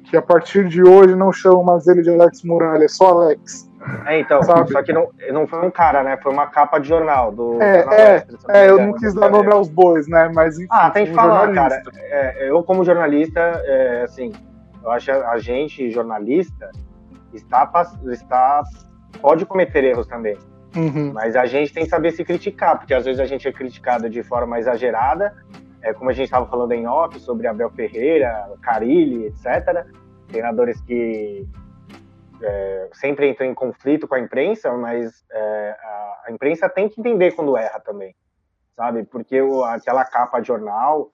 que a partir de hoje não chamam mais ele de Alex Muralha, é só Alex. É, então, sabe? só que não, não foi um cara, né? Foi uma capa de jornal. Do é, é, é eu não quis dar nome aos bois, né? Mas enfim, Ah, tem que falar, cara. É, eu, como jornalista, é, assim, eu acho que a gente, jornalista, está, está pode cometer erros também. Uhum. Mas a gente tem que saber se criticar, porque às vezes a gente é criticado de forma exagerada é, como a gente estava falando em off sobre Abel Ferreira, Carilli, etc. Treinadores que é, sempre entram em conflito com a imprensa, mas é, a, a, imprensa tem que entender quando erra também, sabe? Porque o, aquela capa de jornal,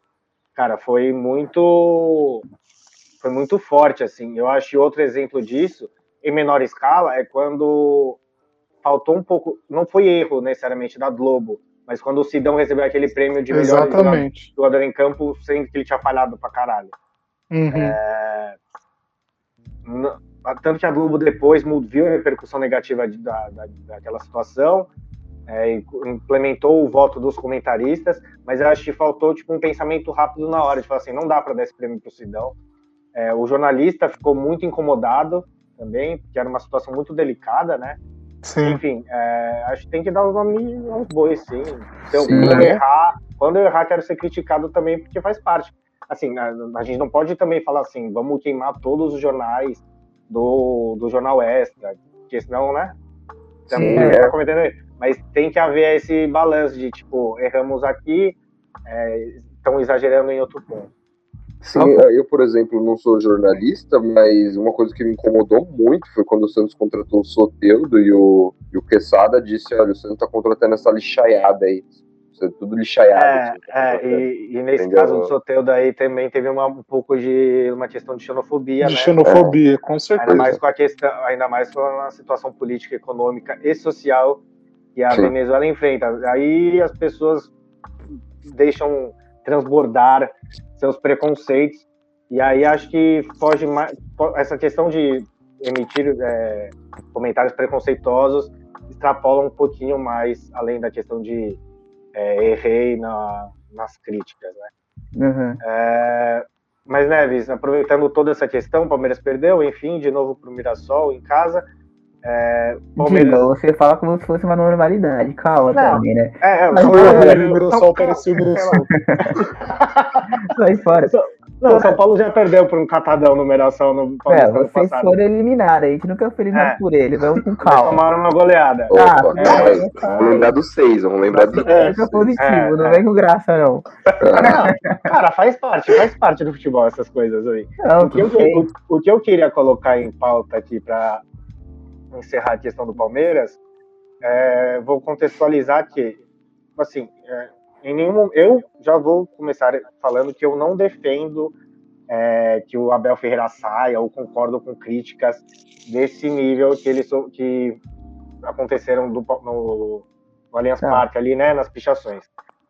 cara, foi muito foi muito forte, assim. Eu acho outro exemplo disso, em menor escala, é quando faltou um pouco, não foi erro necessariamente da Globo, mas quando o Sidão recebeu aquele prêmio de melhor jogador em campo, sendo que ele tinha falhado pra caralho. Uhum. É... Tanto que a Globo depois viu a repercussão negativa da, da, daquela situação, é, implementou o voto dos comentaristas, mas eu acho que faltou tipo, um pensamento rápido na hora, de falar assim, não dá para dar esse prêmio pro Sidão. É, o jornalista ficou muito incomodado também, porque era uma situação muito delicada, né? Sim. Enfim, é, acho que tem que dar os nomes aos bois, sim. Então, sim. Quando, eu errar, quando eu errar, quero ser criticado também, porque faz parte. Assim, a, a, gente não pode também falar assim, vamos queimar todos os jornais do, do Jornal Extra, porque senão, né? Sim, é. tá cometendo Mas tem que haver esse balanço de, tipo, erramos aqui, estão é, exagerando em outro ponto. Sim, é, eu, por exemplo, não sou jornalista, mas uma coisa que me incomodou muito foi quando o Santos contratou o Soteudo e o, e o Quesada disse, olha, o Santos tá contratando essa lixaiada aí. Isso é tudo lixaiado. É, assim, tá é e, e, nesse Entendeu? caso do Soteudo aí também teve uma, um pouco de uma questão de xenofobia, De né? xenofobia, é. com certeza. Ainda mais com a questão, ainda mais com a situação política, econômica e social que a Sim. Venezuela enfrenta. Aí as pessoas deixam transbordar seus preconceitos. E aí acho que foge mais. Essa questão de emitir é, comentários preconceituosos extrapola um pouquinho mais além da questão de é, errei na, nas críticas, né? Uhum. É, mas, Neves, aproveitando toda essa questão, o Palmeiras perdeu, enfim, de novo para o Mirassol em casa. É, Palmeiras... Digo, você fala como se fosse uma normalidade, calma não, também, né? É, é, mas, o Mirassol parecia o Mirassol. Sai fora. Não, São Paulo já perdeu por um catadão numeração no Palmeiras. É, vocês passado. foram eliminados, a gente nunca foi eliminado é. por eles, vamos com calma. Tomaram uma goleada. Ah, é, vamos lembrar dos seis, vamos lembrar dos seis. É, positivo, é, não vem com graça, não. não. Cara, faz parte, faz parte do futebol essas coisas aí. Não, o, que eu, o, o que eu queria colocar em pauta aqui para encerrar a questão do Palmeiras, é, vou contextualizar que, assim, é, em nenhum eu já vou começar falando que eu não defendo é, que o Abel Ferreira saia ou concordo com críticas desse nível que eles que aconteceram do, no, no Allianz ah. Parque ali, né, nas pichações.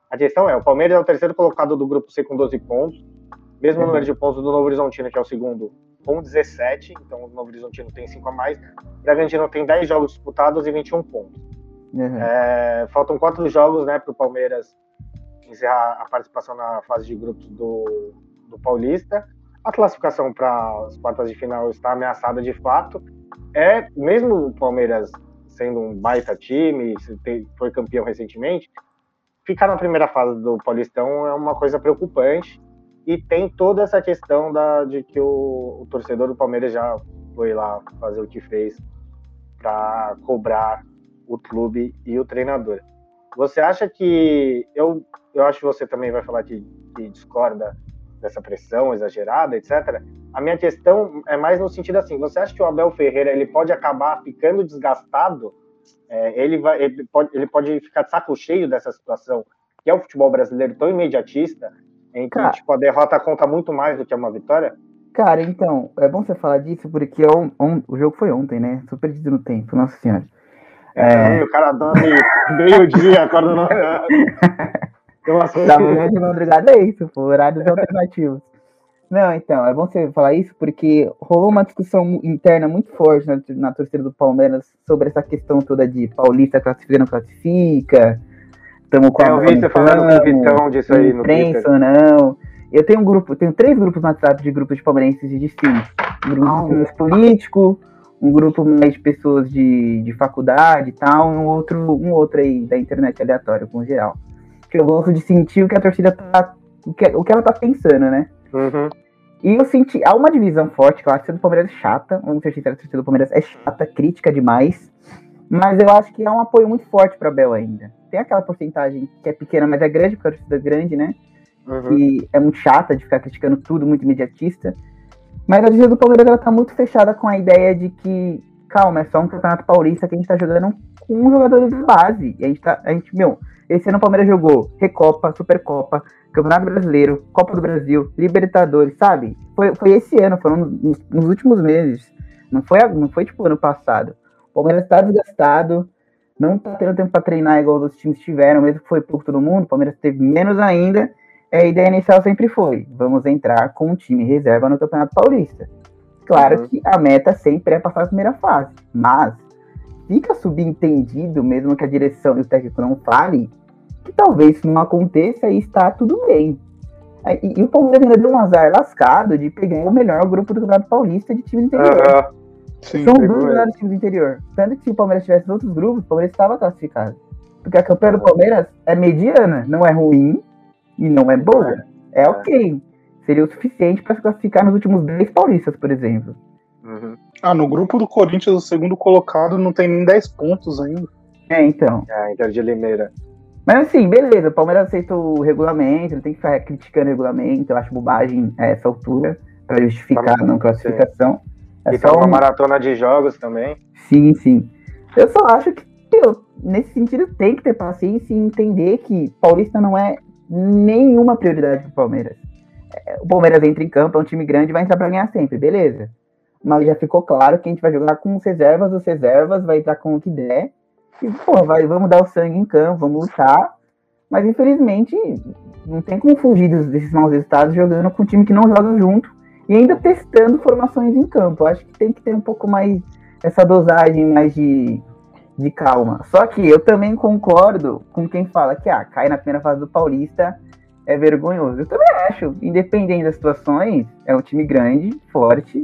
A questão é, o Palmeiras é o terceiro colocado do grupo C com 12 pontos, mesmo uhum. número de pontos do Novo Horizontino, que é o segundo, com 17, então o Novo Horizontino tem 5 a mais, o Bragantino tem 10 jogos disputados e 21 pontos. Uhum. É, faltam quatro jogos né, para o Palmeiras encerrar a participação na fase de grupos do, do Paulista. A classificação para as quartas de final está ameaçada de fato. É mesmo o Palmeiras sendo um baita time, foi campeão recentemente, ficar na primeira fase do Paulistão é uma coisa preocupante. E tem toda essa questão da, de que o, o torcedor do Palmeiras já foi lá fazer o que fez para cobrar o clube e o treinador. Você acha que. Eu, eu acho que você também vai falar que, que discorda dessa pressão exagerada, etc. A minha questão é mais no sentido assim: você acha que o Abel Ferreira ele pode acabar ficando desgastado? É, ele, vai, ele, pode, ele pode ficar de saco cheio dessa situação, que é o futebol brasileiro tão imediatista, em que tipo, a derrota conta muito mais do que uma vitória? Cara, então, é bom você falar disso, porque on, on, o jogo foi ontem, né? Tô perdido no tempo, nossa senhora. É, é... o cara dorme meio-dia, acorda no. Da manhã de madrugada é isso, por horários alternativos. Não, então, é bom você falar isso porque rolou uma discussão interna muito forte na, na torcida do Palmeiras sobre essa questão toda de Paulista classifica não classifica. Estamos com é, eu vi você falando com o Vitão disso aí no Twitter. não. Eu tenho um grupo, tenho três grupos no WhatsApp de grupos de palmeirenses distintos. Um grupo mais político, um grupo mais de pessoas de, de faculdade e tal, um outro, um outro aí da internet aleatório, com geral que eu gosto de sentir o que a torcida tá. O que, o que ela tá pensando, né? Uhum. E eu senti. Há uma divisão forte, que eu acho que a do Palmeiras é chata. Vamos ser a torcida do Palmeiras é chata, crítica demais. Mas eu acho que há um apoio muito forte pra Bel ainda. Tem aquela porcentagem que é pequena, mas é grande, porque a torcida é grande, né? Uhum. Que é muito chata de ficar criticando tudo, muito imediatista. Mas a torcida do Palmeiras ela tá muito fechada com a ideia de que, calma, é só um campeonato paulista que a gente tá jogando com jogadores de base. E a gente tá. A gente, meu, esse ano o Palmeiras jogou Recopa, Supercopa, Campeonato Brasileiro, Copa do Brasil, Libertadores, sabe? Foi, foi esse ano, foram nos, nos últimos meses. Não foi, não foi tipo ano passado. O Palmeiras está desgastado, não tá tendo tempo para treinar igual os times tiveram, mesmo que foi pouco todo mundo. O Palmeiras teve menos ainda. A ideia inicial sempre foi: vamos entrar com um time reserva no Campeonato Paulista. Claro uhum. que a meta sempre é passar a primeira fase, mas fica subentendido, mesmo que a direção e o técnico não falem, que talvez isso não aconteça e está tudo bem. E, e, o Palmeiras ainda deu um azar lascado de pegar o melhor grupo do Campeonato Paulista de time interior. Uh, sim, São dois melhores times do interior. Tanto que se o Palmeiras tivesse outros grupos, o Palmeiras estava classificado. Porque a campanha do Palmeiras é mediana, não é ruim e não é boa. É, é ok. Seria o suficiente para se classificar nos últimos 10 paulistas, por exemplo. Uhum. Ah, no grupo do Corinthians, o segundo colocado não tem nem 10 pontos ainda. É, então. É, Inter de Limeira. Mas assim, beleza, o Palmeiras aceita o regulamento, não tem que ficar criticando o regulamento, eu acho bobagem a essa altura, para justificar a não classificação. É e só uma um... maratona de jogos também. Sim, sim. Eu só acho que, eu, nesse sentido, tem que ter paciência e entender que Paulista não é nenhuma prioridade pro Palmeiras. É, o Palmeiras entra em campo, é um time grande, vai entrar para ganhar sempre, beleza mas já ficou claro que a gente vai jogar com os reservas, os reservas, vai entrar com o que der. E, pô, vai, vamos dar o sangue em campo, vamos lutar. Mas infelizmente, não tem como fugir desses maus resultados jogando com um time que não joga junto e ainda testando formações em campo. Acho que tem que ter um pouco mais essa dosagem mais de, de calma. Só que eu também concordo com quem fala que ah, cai na primeira fase do Paulista é vergonhoso. Eu também acho, independente das situações, é um time grande, forte,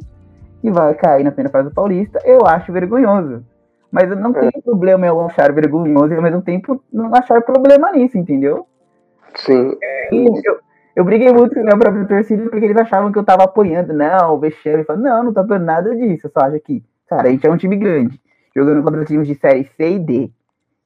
e vai cair na primeira fase do Paulista, eu acho vergonhoso. Mas eu não é. tenho problema eu achar vergonhoso e ao mesmo tempo não achar problema nisso, entendeu? Sim. eu, eu briguei muito com a minha própria torcida porque eles achavam que eu tava apoiando. Não, o vexame. Falei, não, não tô apoiando nada disso. Eu só acho que, cara, a gente é um time grande, jogando contra times de série C e D.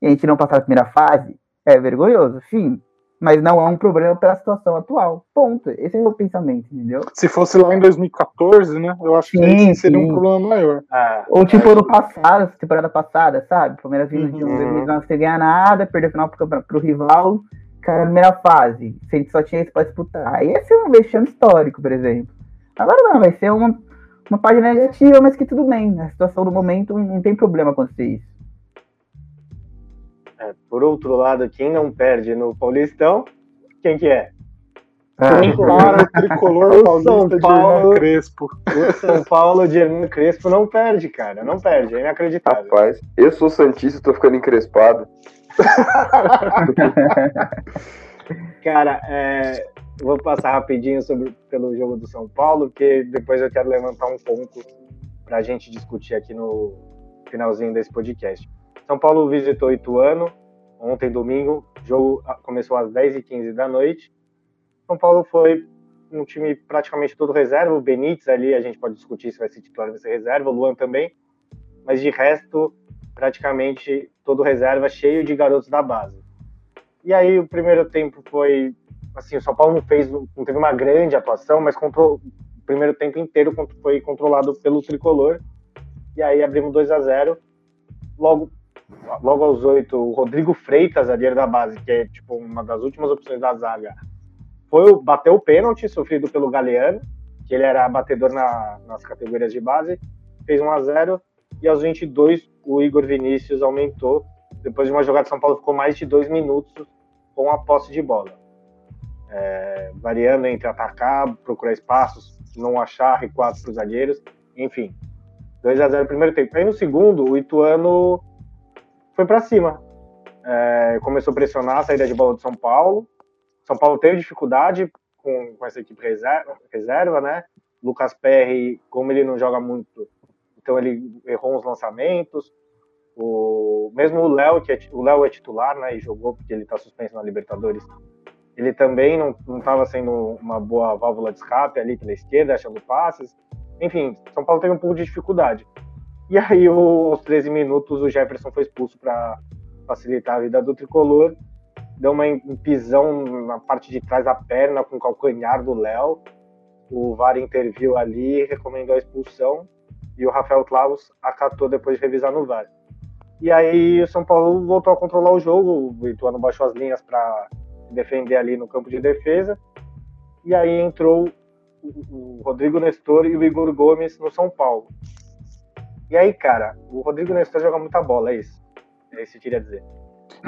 E a gente não passar a primeira fase, é vergonhoso, sim mas não é um problema pela situação atual. Ponto. Esse é o meu pensamento, entendeu? Se fosse lá em 2014, né? Eu acho sim, que seria sim. um problema maior. Ah, Ou tipo é. no passado, temporada passada, sabe? Palmeiras vindo de um 2019 sem ganhar nada, perdeu a final pro, pro rival, cara, primeira fase. Se a gente só tinha isso pra disputar. Aí ia ser um vexame histórico, por exemplo. Agora não, vai ser uma, uma página negativa, mas que tudo bem. A situação do momento não tem problema acontecer isso. É, por outro lado, quem não perde no Paulistão, quem que é? É, para tricolor São Paulo, de Crespo. O São Paulo de Hermano Crespo não perde, cara. Não perde, é inacreditável. Rapaz, eu sou Santista e tô ficando encrespado. cara, é, vou passar rapidinho sobre, pelo jogo do São Paulo, porque depois eu quero levantar um ponto para a gente discutir aqui no finalzinho desse podcast. São Paulo visitou Ituano ontem, domingo. O jogo ah, começou às 10h15 da noite. São Paulo foi um time praticamente todo reserva. O Benítez ali, a gente pode discutir se vai ser titular ou vai ser reserva. O Luan também. Mas de resto, praticamente todo reserva, cheio de garotos da base. E aí o primeiro tempo foi assim, o São Paulo não fez, não teve uma grande atuação, mas control, o primeiro tempo inteiro foi controlado pelo tricolor. E aí abrimos 2 a 0. Logo logo aos oito, o Rodrigo Freitas, zagueiro da base, que é tipo uma das últimas opções da zaga, foi bateu o pênalti sofrido pelo Galeano, que ele era batedor na, nas categorias de base, fez 1 a 0 e aos 22 o Igor Vinícius aumentou. Depois de uma jogada, São Paulo ficou mais de dois minutos com a posse de bola. É, variando entre atacar, procurar espaços, não achar, recuar para os zagueiros, enfim. 2 a 0 no primeiro tempo. Aí no segundo, o Ituano foi para cima. É, começou a pressionar a saída de bola do São Paulo. São Paulo teve dificuldade com, com essa equipe reserva, reserva, né? Lucas Perry, como ele não joga muito, então ele errou uns lançamentos. O, mesmo o Léo, que é, o Léo é titular, né? E jogou porque ele está suspenso na Libertadores. Ele também não estava sendo uma boa válvula de escape ali pela esquerda, achando passes. Enfim, São Paulo teve um pouco de dificuldade. E aí, aos 13 minutos, o Jefferson foi expulso para facilitar a vida do tricolor. Deu uma pisão na parte de trás da perna com o calcanhar do Léo. O VAR interviu ali, recomendou a expulsão. E o Rafael Claus acatou depois de revisar no VAR. E aí o São Paulo voltou a controlar o jogo. O Ituano baixou as linhas para defender ali no campo de defesa. E aí entrou o Rodrigo Nestor e o Igor Gomes no São Paulo. E aí, cara, o Rodrigo Nestor joga muita bola, é isso. É isso que eu queria dizer.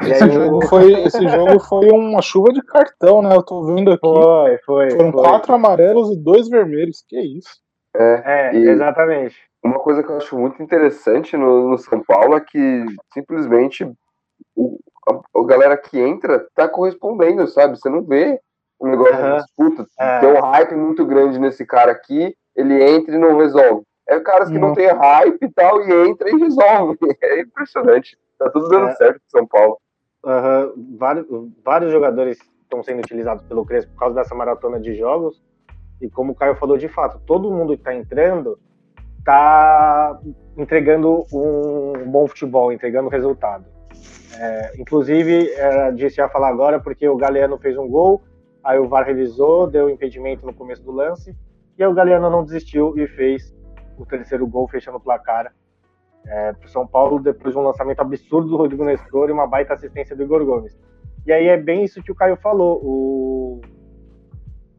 Esse, aí, jogo eu... foi, esse jogo foi uma chuva de cartão, né? Eu tô vendo aqui. Foi, foi. Foram foi. quatro amarelos e dois vermelhos. Que isso? É, é exatamente. Uma coisa que eu acho muito interessante no, no São Paulo é que simplesmente o, a, a, galera que entra tá correspondendo, sabe? Você não vê um negócio uhum. de disputa. É. Tem um hype muito grande nesse cara aqui, ele entra e não resolve. É caras que não, não tem hype e tal, e entra e resolve. É impressionante. Tá tudo dando é. certo em São Paulo. Uhum. Vários, vários jogadores estão sendo utilizados pelo Crespo por causa dessa maratona de jogos. E como o Caio falou de fato, todo mundo que está entrando está entregando um bom futebol, entregando resultado. É, inclusive, era disso ia falar agora, porque o Galeano fez um gol, aí o VAR revisou, deu impedimento no começo do lance, e aí o Galeano não desistiu e fez o terceiro gol fechando o placar é, para o São Paulo depois de um lançamento absurdo do Rodrigo Nestor e uma baita assistência do Igor Gomes. E aí é bem isso que o Caio falou. O...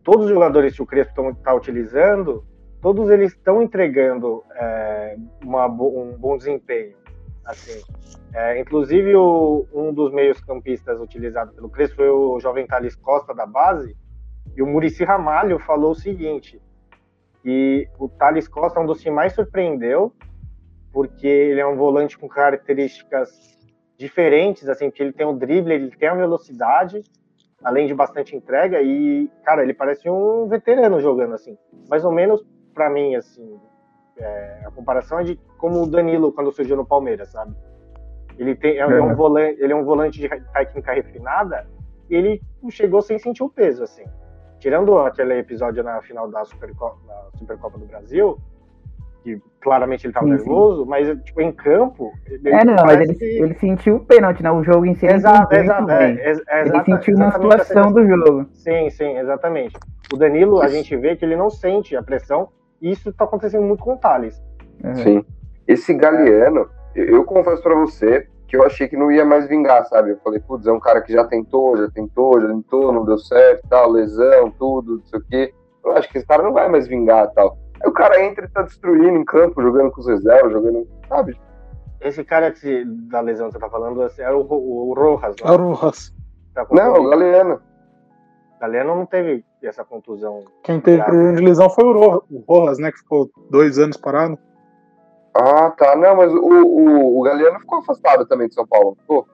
Todos os jogadores que o Crespo está utilizando, todos eles estão entregando é, uma, um bom desempenho. Assim, é, inclusive o, um dos meios campistas utilizados pelo Crespo foi o jovem Thales Costa da base, e o Murici Ramalho falou o seguinte: e o Thales Costa é um dos que mais surpreendeu, porque ele é um volante com características diferentes, assim, ele tem o drible, ele tem a velocidade, além de bastante entrega, e, cara, ele parece um veterano jogando, assim. Mais ou menos, para mim, assim, é, a comparação é de como o Danilo quando surgiu no Palmeiras, sabe? Ele, tem, é, é um volante, ele é um volante de técnica refinada e ele chegou sem sentir o peso, assim. Tirando aquele episódio na final da Supercopa, da Supercopa do Brasil, que claramente ele estava nervoso, mas tipo, em campo. é, não, mas ele, que... ele sentiu o pênalti, né? O jogo em si. Exato, exato. É, é, é, ele sentiu uma situação do jogo. Sim, sim, exatamente. O Danilo, a gente vê que ele não sente a pressão, e isso está acontecendo muito com o Thales. Uhum. Sim. Esse Galeano, eu confesso para você que eu achei que não ia mais vingar, sabe? Eu falei, putz, é um cara que já tentou, já tentou, já tentou, não deu certo, tal, lesão, tudo, não sei o quê. Eu acho que esse cara não vai mais vingar, tal. Aí o cara entra e tá destruindo em campo, jogando com os reservas, jogando, sabe? Esse cara que, da lesão que você tá falando é o, o, o Rojas, não? É o Rojas. Tá não, o Galeano. Galeano não teve essa contusão. Quem teve problema de lesão foi o Rojas, né? Que ficou dois anos parado. Ah, tá. Não, mas o, o, o Galeano ficou afastado também de São Paulo, ficou?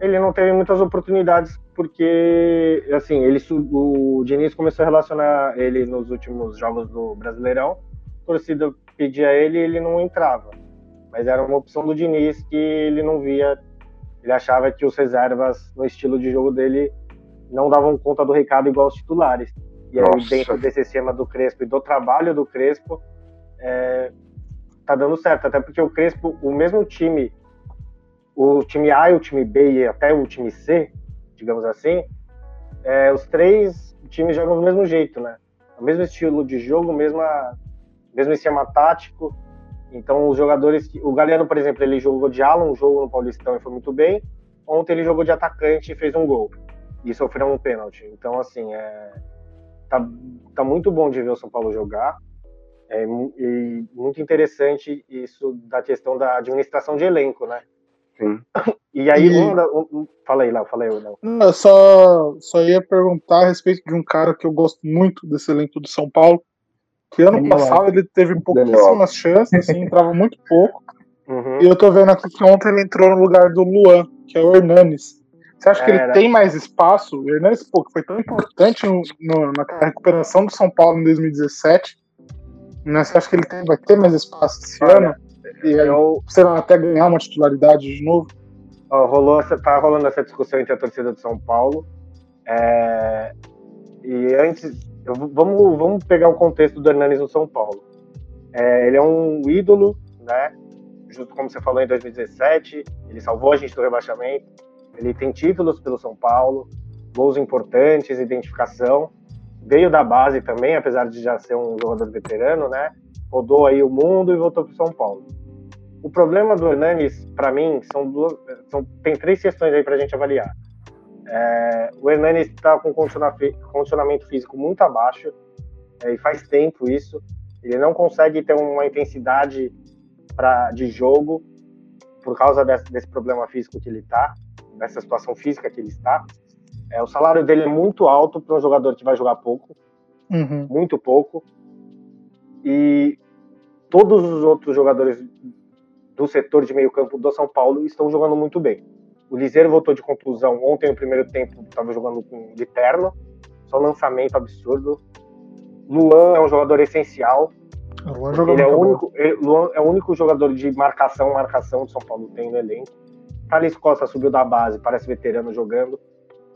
Ele não teve muitas oportunidades porque, assim, ele, o Diniz começou a relacionar ele nos últimos jogos do Brasileirão. A torcida pedia ele e ele não entrava. Mas era uma opção do Diniz que ele não via. Ele achava que os reservas, no estilo de jogo dele, não davam conta do recado igual os titulares. E aí, Nossa. dentro desse esquema do Crespo e do trabalho do Crespo, é, tá dando certo, até porque o Crespo, o mesmo time, o time A e o time B e até o time C, digamos assim, é, os três times jogam do mesmo jeito, né? O mesmo estilo de jogo, mesma, mesmo esquema tático. Então os jogadores, o Galeano, por exemplo, ele jogou de ala um jogo no Paulistão e foi muito bem. Ontem ele jogou de atacante e fez um gol e sofreu um pênalti. Então assim, é, tá, tá muito bom de ver o São Paulo jogar. É, e muito interessante isso da questão da administração de elenco, né? Sim. E aí, e... Um, um, fala aí, Léo, fala aí, Léo. Eu só, só ia perguntar a respeito de um cara que eu gosto muito desse elenco do São Paulo, que ano Daniel. passado ele teve pouquíssimas chances, assim, entrava muito pouco. Uhum. E eu tô vendo aqui que ontem ele entrou no lugar do Luan, que é o Hernanes. Você acha que ele tem mais espaço? O Hernanes, pô, que foi tão importante no, no, na recuperação do São Paulo em 2017 né? Você acha que ele tem, vai ter mais espaço esse Olha, ano? E eu, sei lá, até ganhar uma titularidade de novo? Ó, rolou, tá rolando essa discussão entre a torcida de São Paulo. É, e antes, eu, vamos, vamos pegar o contexto do Hernanes no São Paulo. É, ele é um ídolo, né? Justo como você falou em 2017, ele salvou a gente do rebaixamento. Ele tem títulos pelo São Paulo, gols importantes, identificação veio da base também, apesar de já ser um jogador veterano, né? Rodou aí o mundo e voltou para São Paulo. O problema do Hernanes, para mim, são, duas, são tem três questões aí para a gente avaliar. É, o Hernanes está com condicionamento físico muito abaixo, é, e faz tempo isso. Ele não consegue ter uma intensidade pra, de jogo por causa desse, desse problema físico que ele está, dessa situação física que ele está. É, o salário dele é muito alto para um jogador que vai jogar pouco, uhum. muito pouco. E todos os outros jogadores do setor de meio campo do São Paulo estão jogando muito bem. O Liseiro voltou de contusão ontem, no primeiro tempo, estava jogando com de terno, só lançamento absurdo. Luan é um jogador essencial. Luan ele é o único, ele, Luan é o único jogador de marcação, marcação do São Paulo tem no elenco. Thales Costa subiu da base, parece veterano jogando.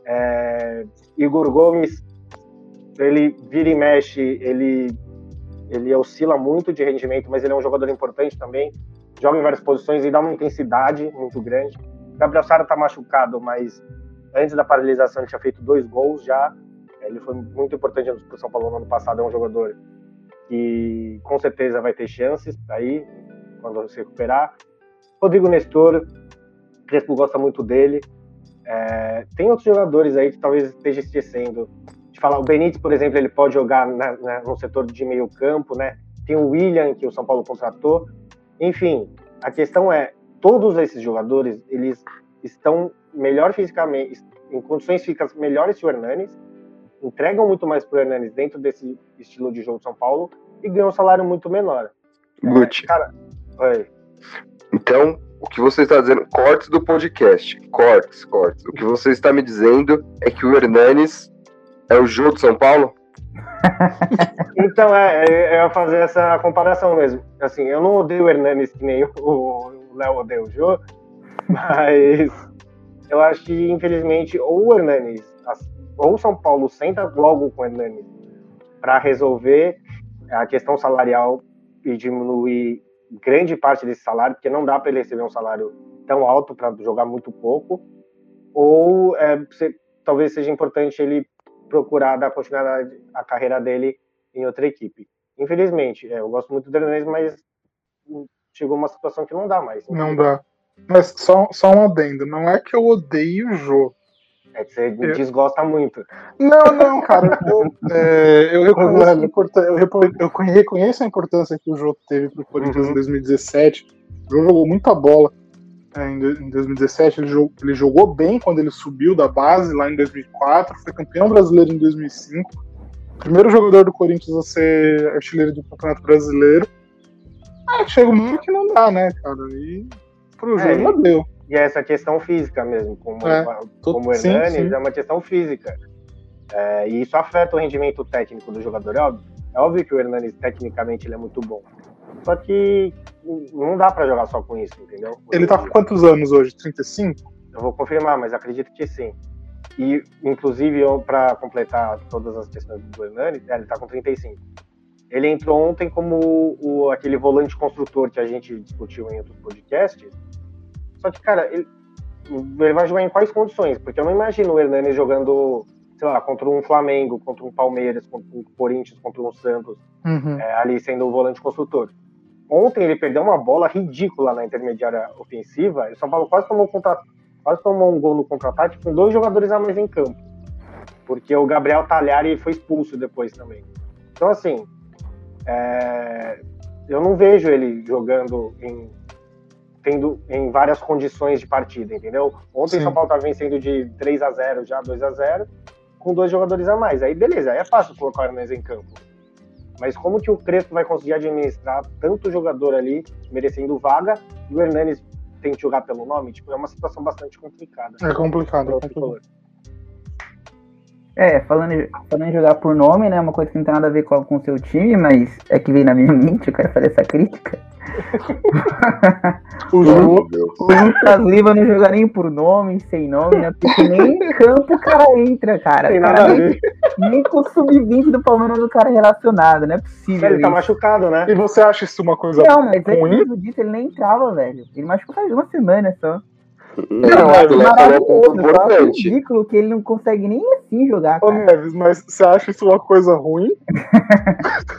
É, Igor Gomes, ele vira e mexe, ele, ele oscila muito de rendimento, mas ele é um jogador importante também. Joga em várias posições e dá uma intensidade muito grande. Gabriel Sara está machucado, mas antes da paralisação ele tinha feito dois gols já. Ele foi muito importante para o São Paulo no ano passado. É um jogador que com certeza vai ter chances aí quando se recuperar. Rodrigo Nestor, Crespo gosta muito dele. É, tem outros jogadores aí que talvez esteja esquecendo de falar. O Benítez, por exemplo, ele pode jogar na, na, no setor de meio campo, né? Tem o William, que o São Paulo contratou. Enfim, a questão é, todos esses jogadores, eles estão melhor fisicamente, em condições físicas melhores que o Hernanes, entregam muito mais para o Hernanes dentro desse estilo de jogo de São Paulo e ganham um salário muito menor. Gucci. É, cara, oi. Então, o que você está dizendo, cortes do podcast, cortes, cortes. O que você está me dizendo é que o Hernanes é o Jô de São Paulo? então, é, é, eu fazer essa comparação mesmo. Assim, eu não odeio o Hernanes que nem o Léo odeia o Jô, mas eu acho que, infelizmente, ou o Hernanes, ou o São Paulo senta logo com o Hernanes para resolver a questão salarial e diminuir grande parte desse salário, porque não dá para ele receber um salário tão alto para jogar muito pouco, ou é, se, talvez seja importante ele procurar dar continuidade à carreira dele em outra equipe. Infelizmente, é, eu gosto muito do Hernandes, mas chegou uma situação que não dá mais. Não dá. Mas só, só um adendo, não é que eu odeio o jogo. É que você eu... desgosta muito. Não, não, cara. Eu, é, eu, reconheço, eu, reconheço a importância que o jogo teve pro Corinthians uhum. em 2017. O jogo jogou muita bola é, em 2017. Ele jogou, ele jogou bem quando ele subiu da base lá em 2004. Foi campeão brasileiro em 2005. Primeiro jogador do Corinthians a ser artilheiro do Campeonato Brasileiro. Aí chega um momento que não dá, né, cara? E pro é, jogo não deu. E essa questão física mesmo, como, é, como o Hernanes, sim, sim. é uma questão física. É, e isso afeta o rendimento técnico do jogador, é óbvio. É óbvio que o Hernanes, tecnicamente, ele é muito bom. Só que não dá para jogar só com isso, entendeu? Ele tá com quantos anos hoje? 35? Eu vou confirmar, mas acredito que sim. E, inclusive, para completar todas as questões do Hernanes, é, ele tá com 35. Ele entrou ontem como o, aquele volante construtor que a gente discutiu em outros podcasts, só que, cara, ele, ele vai jogar em quais condições? Porque eu não imagino o Hernani jogando, sei lá, contra um Flamengo, contra um Palmeiras, contra um Corinthians, contra um Santos, uhum. é, ali sendo o volante construtor. Ontem ele perdeu uma bola ridícula na intermediária ofensiva e o São Paulo quase tomou, contra, quase tomou um gol no contra-ataque com dois jogadores a mais em campo. Porque o Gabriel Talhari foi expulso depois também. Então, assim, é, eu não vejo ele jogando em tendo em várias condições de partida, entendeu? Ontem o São Paulo estava vencendo de 3 a 0 já 2 a 0 com dois jogadores a mais. Aí beleza, aí é fácil colocar o Hernandes em campo. Mas como que o Crespo vai conseguir administrar tanto jogador ali, merecendo vaga, e o Hernanes tem que jogar pelo nome? Tipo, é uma situação bastante complicada. É complicado. É complicado. É, falando, falando em jogar por nome, né? Uma coisa que não tem nada a ver com o seu time, mas é que veio na minha mente, eu quero fazer essa crítica. o, Lu, o Lucas Lima não joga nem por nome, sem nome, né? Porque nem em campo o cara entra, cara. Tem cara nem, nem com o sub-20 do Palmeiras o cara é relacionado, não é possível. Ele tá isso. tá machucado, né? E você acha isso uma coisa Não, mas é ruim? É disso, ele nem entrava, velho. Ele machucou faz uma semana só. Não, não é maravilhoso, é ridículo que ele não consegue nem assim jogar. Ô, Neves, mas você acha isso uma coisa ruim?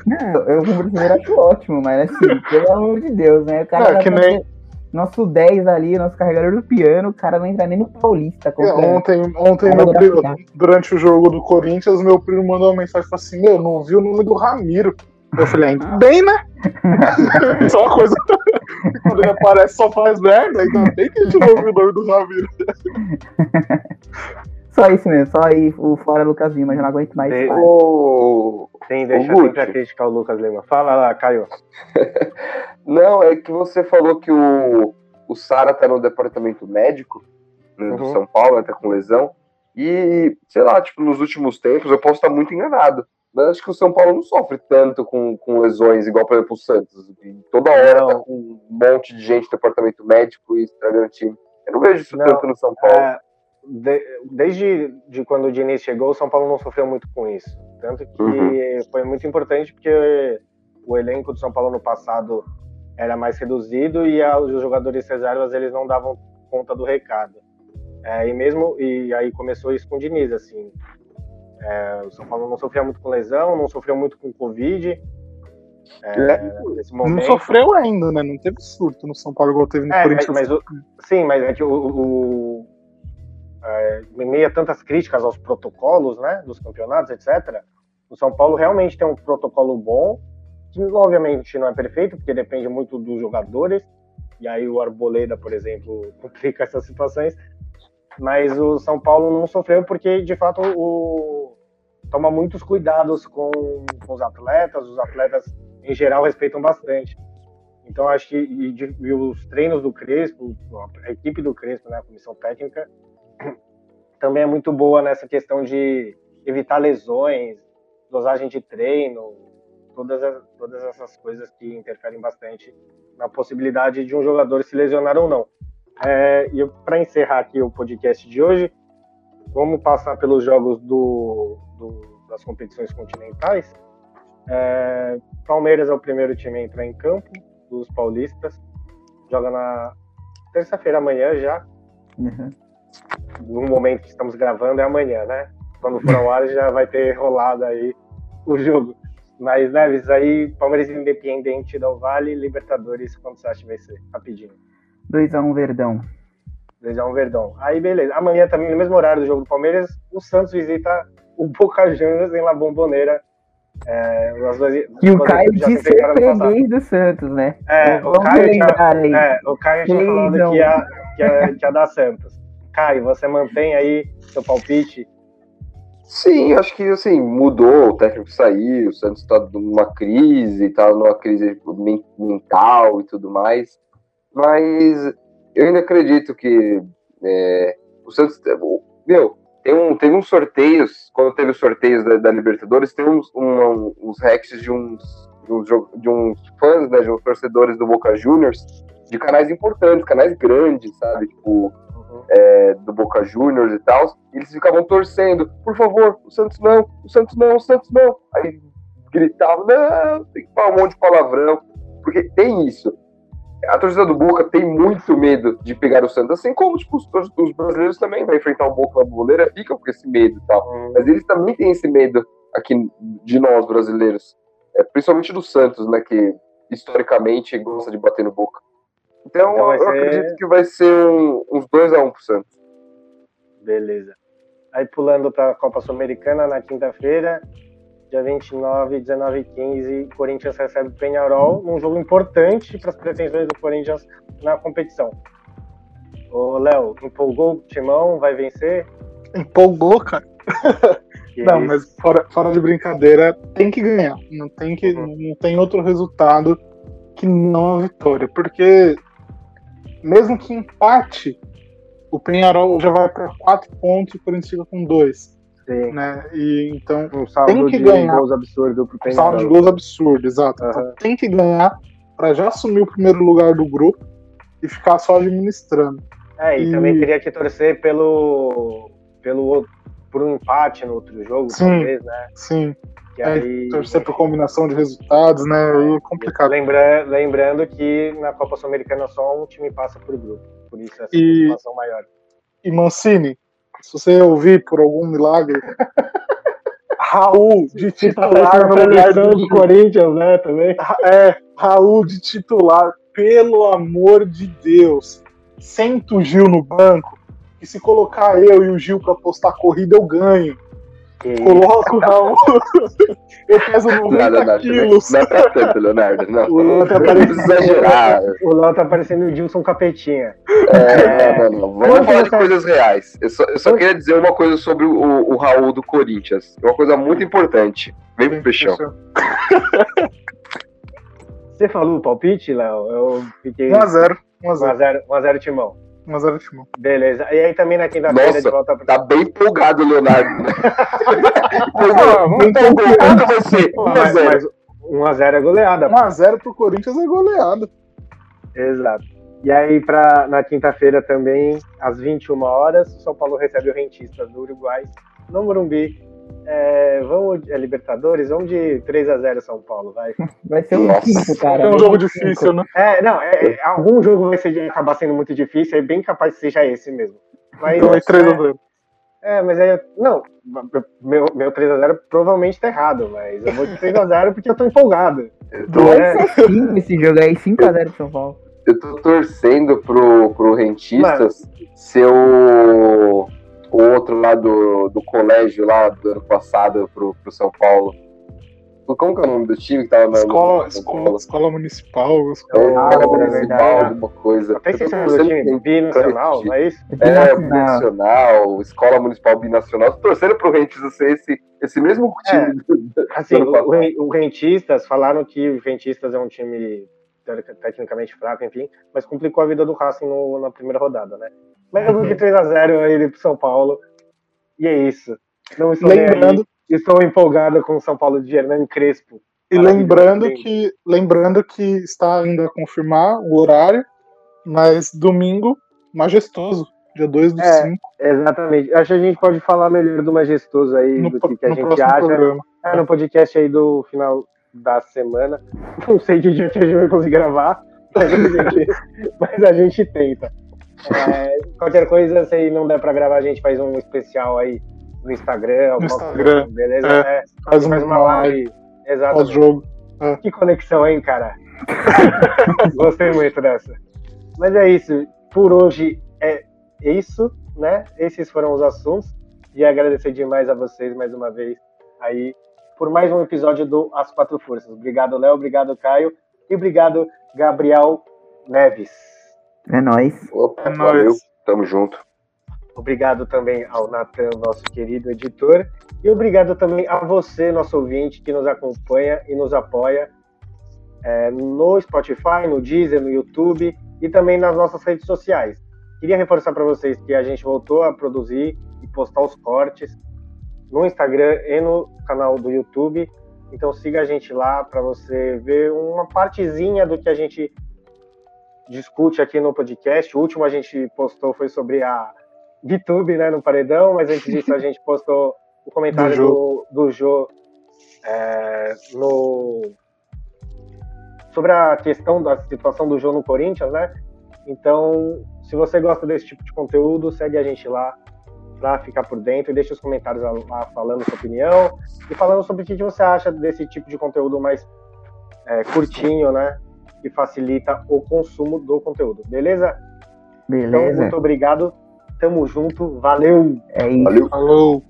não, eu como primeiro acho ótimo, mas assim, pelo amor de Deus, né? O cara não, é que nem... Nosso 10 ali, nosso carregador do piano, o cara não entra nem no Paulista. É, ontem, ontem meu primo, durante o jogo do Corinthians, meu primo mandou uma mensagem e falou assim: Meu, não vi o nome do Ramiro. Eu falei, ainda bem, né? só uma coisa. Quando ele aparece, só faz merda, ainda bem que a gente não ouviu o nome do Ramiro. Só isso mesmo, só aí o fora Lucas Lima, já não aguento mais. Tem, o... Sim, deixa criticar o Lucas Lima. Fala lá, Caio. não, é que você falou que o, o Sara tá no departamento médico né, do uhum. São Paulo, até com lesão. E, sei lá, tipo, nos últimos tempos, eu posso estar muito enganado. Mas acho que o São Paulo não sofre tanto com, com lesões, igual, por exemplo, o Santos. toda hora não. tá com um monte de gente no departamento médico e estragando time. Eu não vejo isso não, tanto no São Paulo. É, de, desde de quando o Diniz chegou, o São Paulo não sofreu muito com isso. Tanto que uhum. foi muito importante porque o elenco do São Paulo no passado era mais reduzido e a, os jogadores reservas eles não davam conta do recado. É, e mesmo e aí começou isso com o Diniz, assim. É, o São Paulo não sofreu muito com lesão, não sofreu muito com Covid. É, é, não sofreu ainda, né? Não teve surto no São Paulo igual teve no é, Corinthians. Mas, mas o, sim, mas é que o, o é, em meio a tantas críticas aos protocolos, né, dos campeonatos, etc. O São Paulo realmente tem um protocolo bom, que obviamente não é perfeito, porque depende muito dos jogadores. E aí o Arboleda, por exemplo, complica essas situações mas o São Paulo não sofreu porque, de fato, o, toma muitos cuidados com, com os atletas, os atletas, em geral, respeitam bastante. Então acho que e, e os treinos do Crespo, a equipe do Crespo, né, a comissão técnica, também é muito boa nessa questão de evitar lesões, dosagem de treino, todas, todas essas coisas que interferem bastante na possibilidade de um jogador se lesionar ou não. É, e para encerrar aqui o podcast de hoje, vamos passar pelos jogos do, do, das competições continentais. É, Palmeiras é o primeiro time a entrar em campo, dos paulistas. Joga na terça-feira amanhã já. Uhum. No momento que estamos gravando é amanhã, né? Quando for ao ar já vai ter rolado aí o jogo. Mas, Neves, aí Palmeiras Independente do Vale, Libertadores, quanto você acha que vai ser? Rapidinho. 2x1 um, Verdão. 2x1 um, Verdão. Aí, beleza. Amanhã também, no mesmo horário do jogo do Palmeiras, o Santos visita o Boca Juniors em La Bombonera. É, duas, e o Caio disse freguês do Santos, né? É, o Caio, tinha, é, o Caio tinha falado que ia, que, ia, que ia dar Santos. Caio, você mantém aí seu palpite Sim, acho que assim, mudou, o técnico saiu, o Santos está numa crise, está numa crise mental e tudo mais. Mas eu ainda acredito que é, o Santos. Meu, tem um, teve uns sorteios, quando teve os sorteios da, da Libertadores, tem uns, um, uns hacks de uns, de uns, de uns fãs, né, de uns torcedores do Boca Juniors, de canais importantes, canais grandes, sabe? Tipo, é, do Boca Juniors e tal, e eles ficavam torcendo, por favor, o Santos não, o Santos não, o Santos não. Aí gritavam, não, tem que falar um monte de palavrão, porque tem isso. A torcida do Boca tem muito medo de pegar o Santos, assim como tipo, os, os brasileiros também vai enfrentar o Boca na boleira, ficam com esse medo e tal. Hum. Mas eles também têm esse medo aqui de nós brasileiros, é, principalmente do Santos, né, que historicamente gosta de bater no Boca. Então, então eu ser... acredito que vai ser um, uns 2x1 um pro Santos. Beleza. Aí pulando para a Copa Sul-Americana na quinta-feira, dia 29, 19 e 15, Corinthians recebe o Penharol, um jogo importante para as pretensões do Corinthians na competição. Ô, Léo, empolgou o Timão? Vai vencer? Empolgou, cara. não, mas fora, fora de brincadeira, tem que ganhar. Não tem, que, uhum. não tem outro resultado que não a vitória. Porque mesmo que empate, o Penharol já vai para quatro pontos e o Corinthians fica com dois. Sim. Né? E, então um saldo tem que de ganhar. gols absurdo pro Penharol. Saldo de gols absurdo, exato. Uhum. Então tem que ganhar para já assumir o primeiro lugar do grupo e ficar só administrando. É, e, e... também teria que torcer pelo, pelo por um empate no outro jogo, sim, talvez, né? Sim. Que aí, torcer por combinação de resultados, né? Aí é complicado. Lembra, lembrando que na Copa Sul-Americana só um time passa por grupo. Por isso essa e, pontuação maior. E Mancini, se você ouvir por algum milagre, Raul de titular no lugar do Corinthians, né? Também. É, Raul de titular, pelo amor de Deus. Senta o Gil no banco, e se colocar eu e o Gil pra postar corrida, eu ganho. Coloca o Raul. Eu peso 90 nada, nada, quilos. Não, é pra tanto, Leonardo. Não, o Léo tá parecendo. O Léo tá parecendo o Dilson Capetinha. É, não, não, não. Vamos Quanto falar de coisas reais. Eu só, eu só queria dizer uma coisa sobre o, o Raul do Corinthians. Uma coisa muito importante. Vem pro peixão. Você falou o palpite, Léo? Eu fiquei. 1x0. 1x0. 1x0 Timão. 1x0 Timão. Beleza. E aí também na quinta-feira de volta pra... Tá bem empolgado, Leonardo. Empolgou. Empolgado vai ser. 1x0 é goleada. 1x0 pro Corinthians é goleada. Exato. E aí, pra, na quinta-feira também, às 21 horas, o São Paulo recebe o Rentistas do Uruguai, no Morumbi, é, vamos, é Libertadores, vamos de 3x0 São Paulo, vai. Vai ser um quinto, cara. É um jogo difícil, né? É, não, é, é, algum jogo vai ser, acabar sendo muito difícil, é bem capaz que seja esse mesmo. Mas, então é 3x0. É, mas aí, não, meu, meu 3x0 provavelmente tá errado, mas eu vou de 3x0 porque eu tô empolgado. Vai é... ser 5 esse jogo aí, 5x0 São Paulo. Eu tô torcendo pro, pro Rentistas ser o o outro lá do, do colégio lá do ano passado pro, pro São Paulo. Como que é o nome do time que tava na escola, escola, escola municipal, escola, é, ah, municipal, é alguma coisa. Até esqueci do time binacional, não é isso? É, binacional, escola municipal binacional. Torcendo pro Rentistas ser esse, esse mesmo time. É, assim, o, o Rentistas falaram que o Rentistas é um time tecnicamente fraco, enfim, mas complicou a vida do Racing no, na primeira rodada, né? Mas eu vi 3x0 aí pro São Paulo. E é isso. Não estou lembrando, estou empolgado com o São Paulo de Hernan Crespo. E lembrando que, lembrando que está ainda a confirmar o horário, mas domingo, majestoso, dia 2 do 5. É, exatamente. Acho que a gente pode falar melhor do majestoso aí, no, do que, que a gente acha. É, no podcast aí do final da semana. Não sei dia que a gente vai conseguir gravar, mas a gente, mas a gente tenta. É, qualquer coisa, se não der pra gravar, a gente faz um especial aí no Instagram. No Instagram. Coisa, beleza? É, é, faz, faz uma live. Exato. Pós-jogo. É. Que conexão, hein, cara? Gostei muito dessa. Mas é isso. Por hoje é isso, né? Esses foram os assuntos. E agradecer demais a vocês mais uma vez aí por mais um episódio do As Quatro Forças. Obrigado, Léo. Obrigado, Caio. E obrigado, Gabriel Neves. É nóis. Opa, É valeu. nóis. Tamo junto. Obrigado também ao Natan, nosso querido editor. E obrigado também a você, nosso ouvinte, que nos acompanha e nos apoia é, no Spotify, no Deezer, no YouTube e também nas nossas redes sociais. Queria reforçar para vocês que a gente voltou a produzir e postar os cortes no Instagram e no canal do YouTube. Então siga a gente lá para você ver uma partezinha do que a gente discute aqui no podcast. O último a gente postou foi sobre a VTube, né, no paredão, mas antes disso a gente postou o comentário do, do Jô é, no sobre a questão da situação do Jô no Corinthians, né? Então, se você gosta desse tipo de conteúdo, segue a gente lá para ficar por dentro e deixa os comentários lá falando sua opinião e falando sobre o que você acha desse tipo de conteúdo mais é, curtinho, né? Que facilita o consumo do conteúdo, beleza? Beleza. Então, muito obrigado. Tamo junto. Valeu! É isso. Valeu. Falou.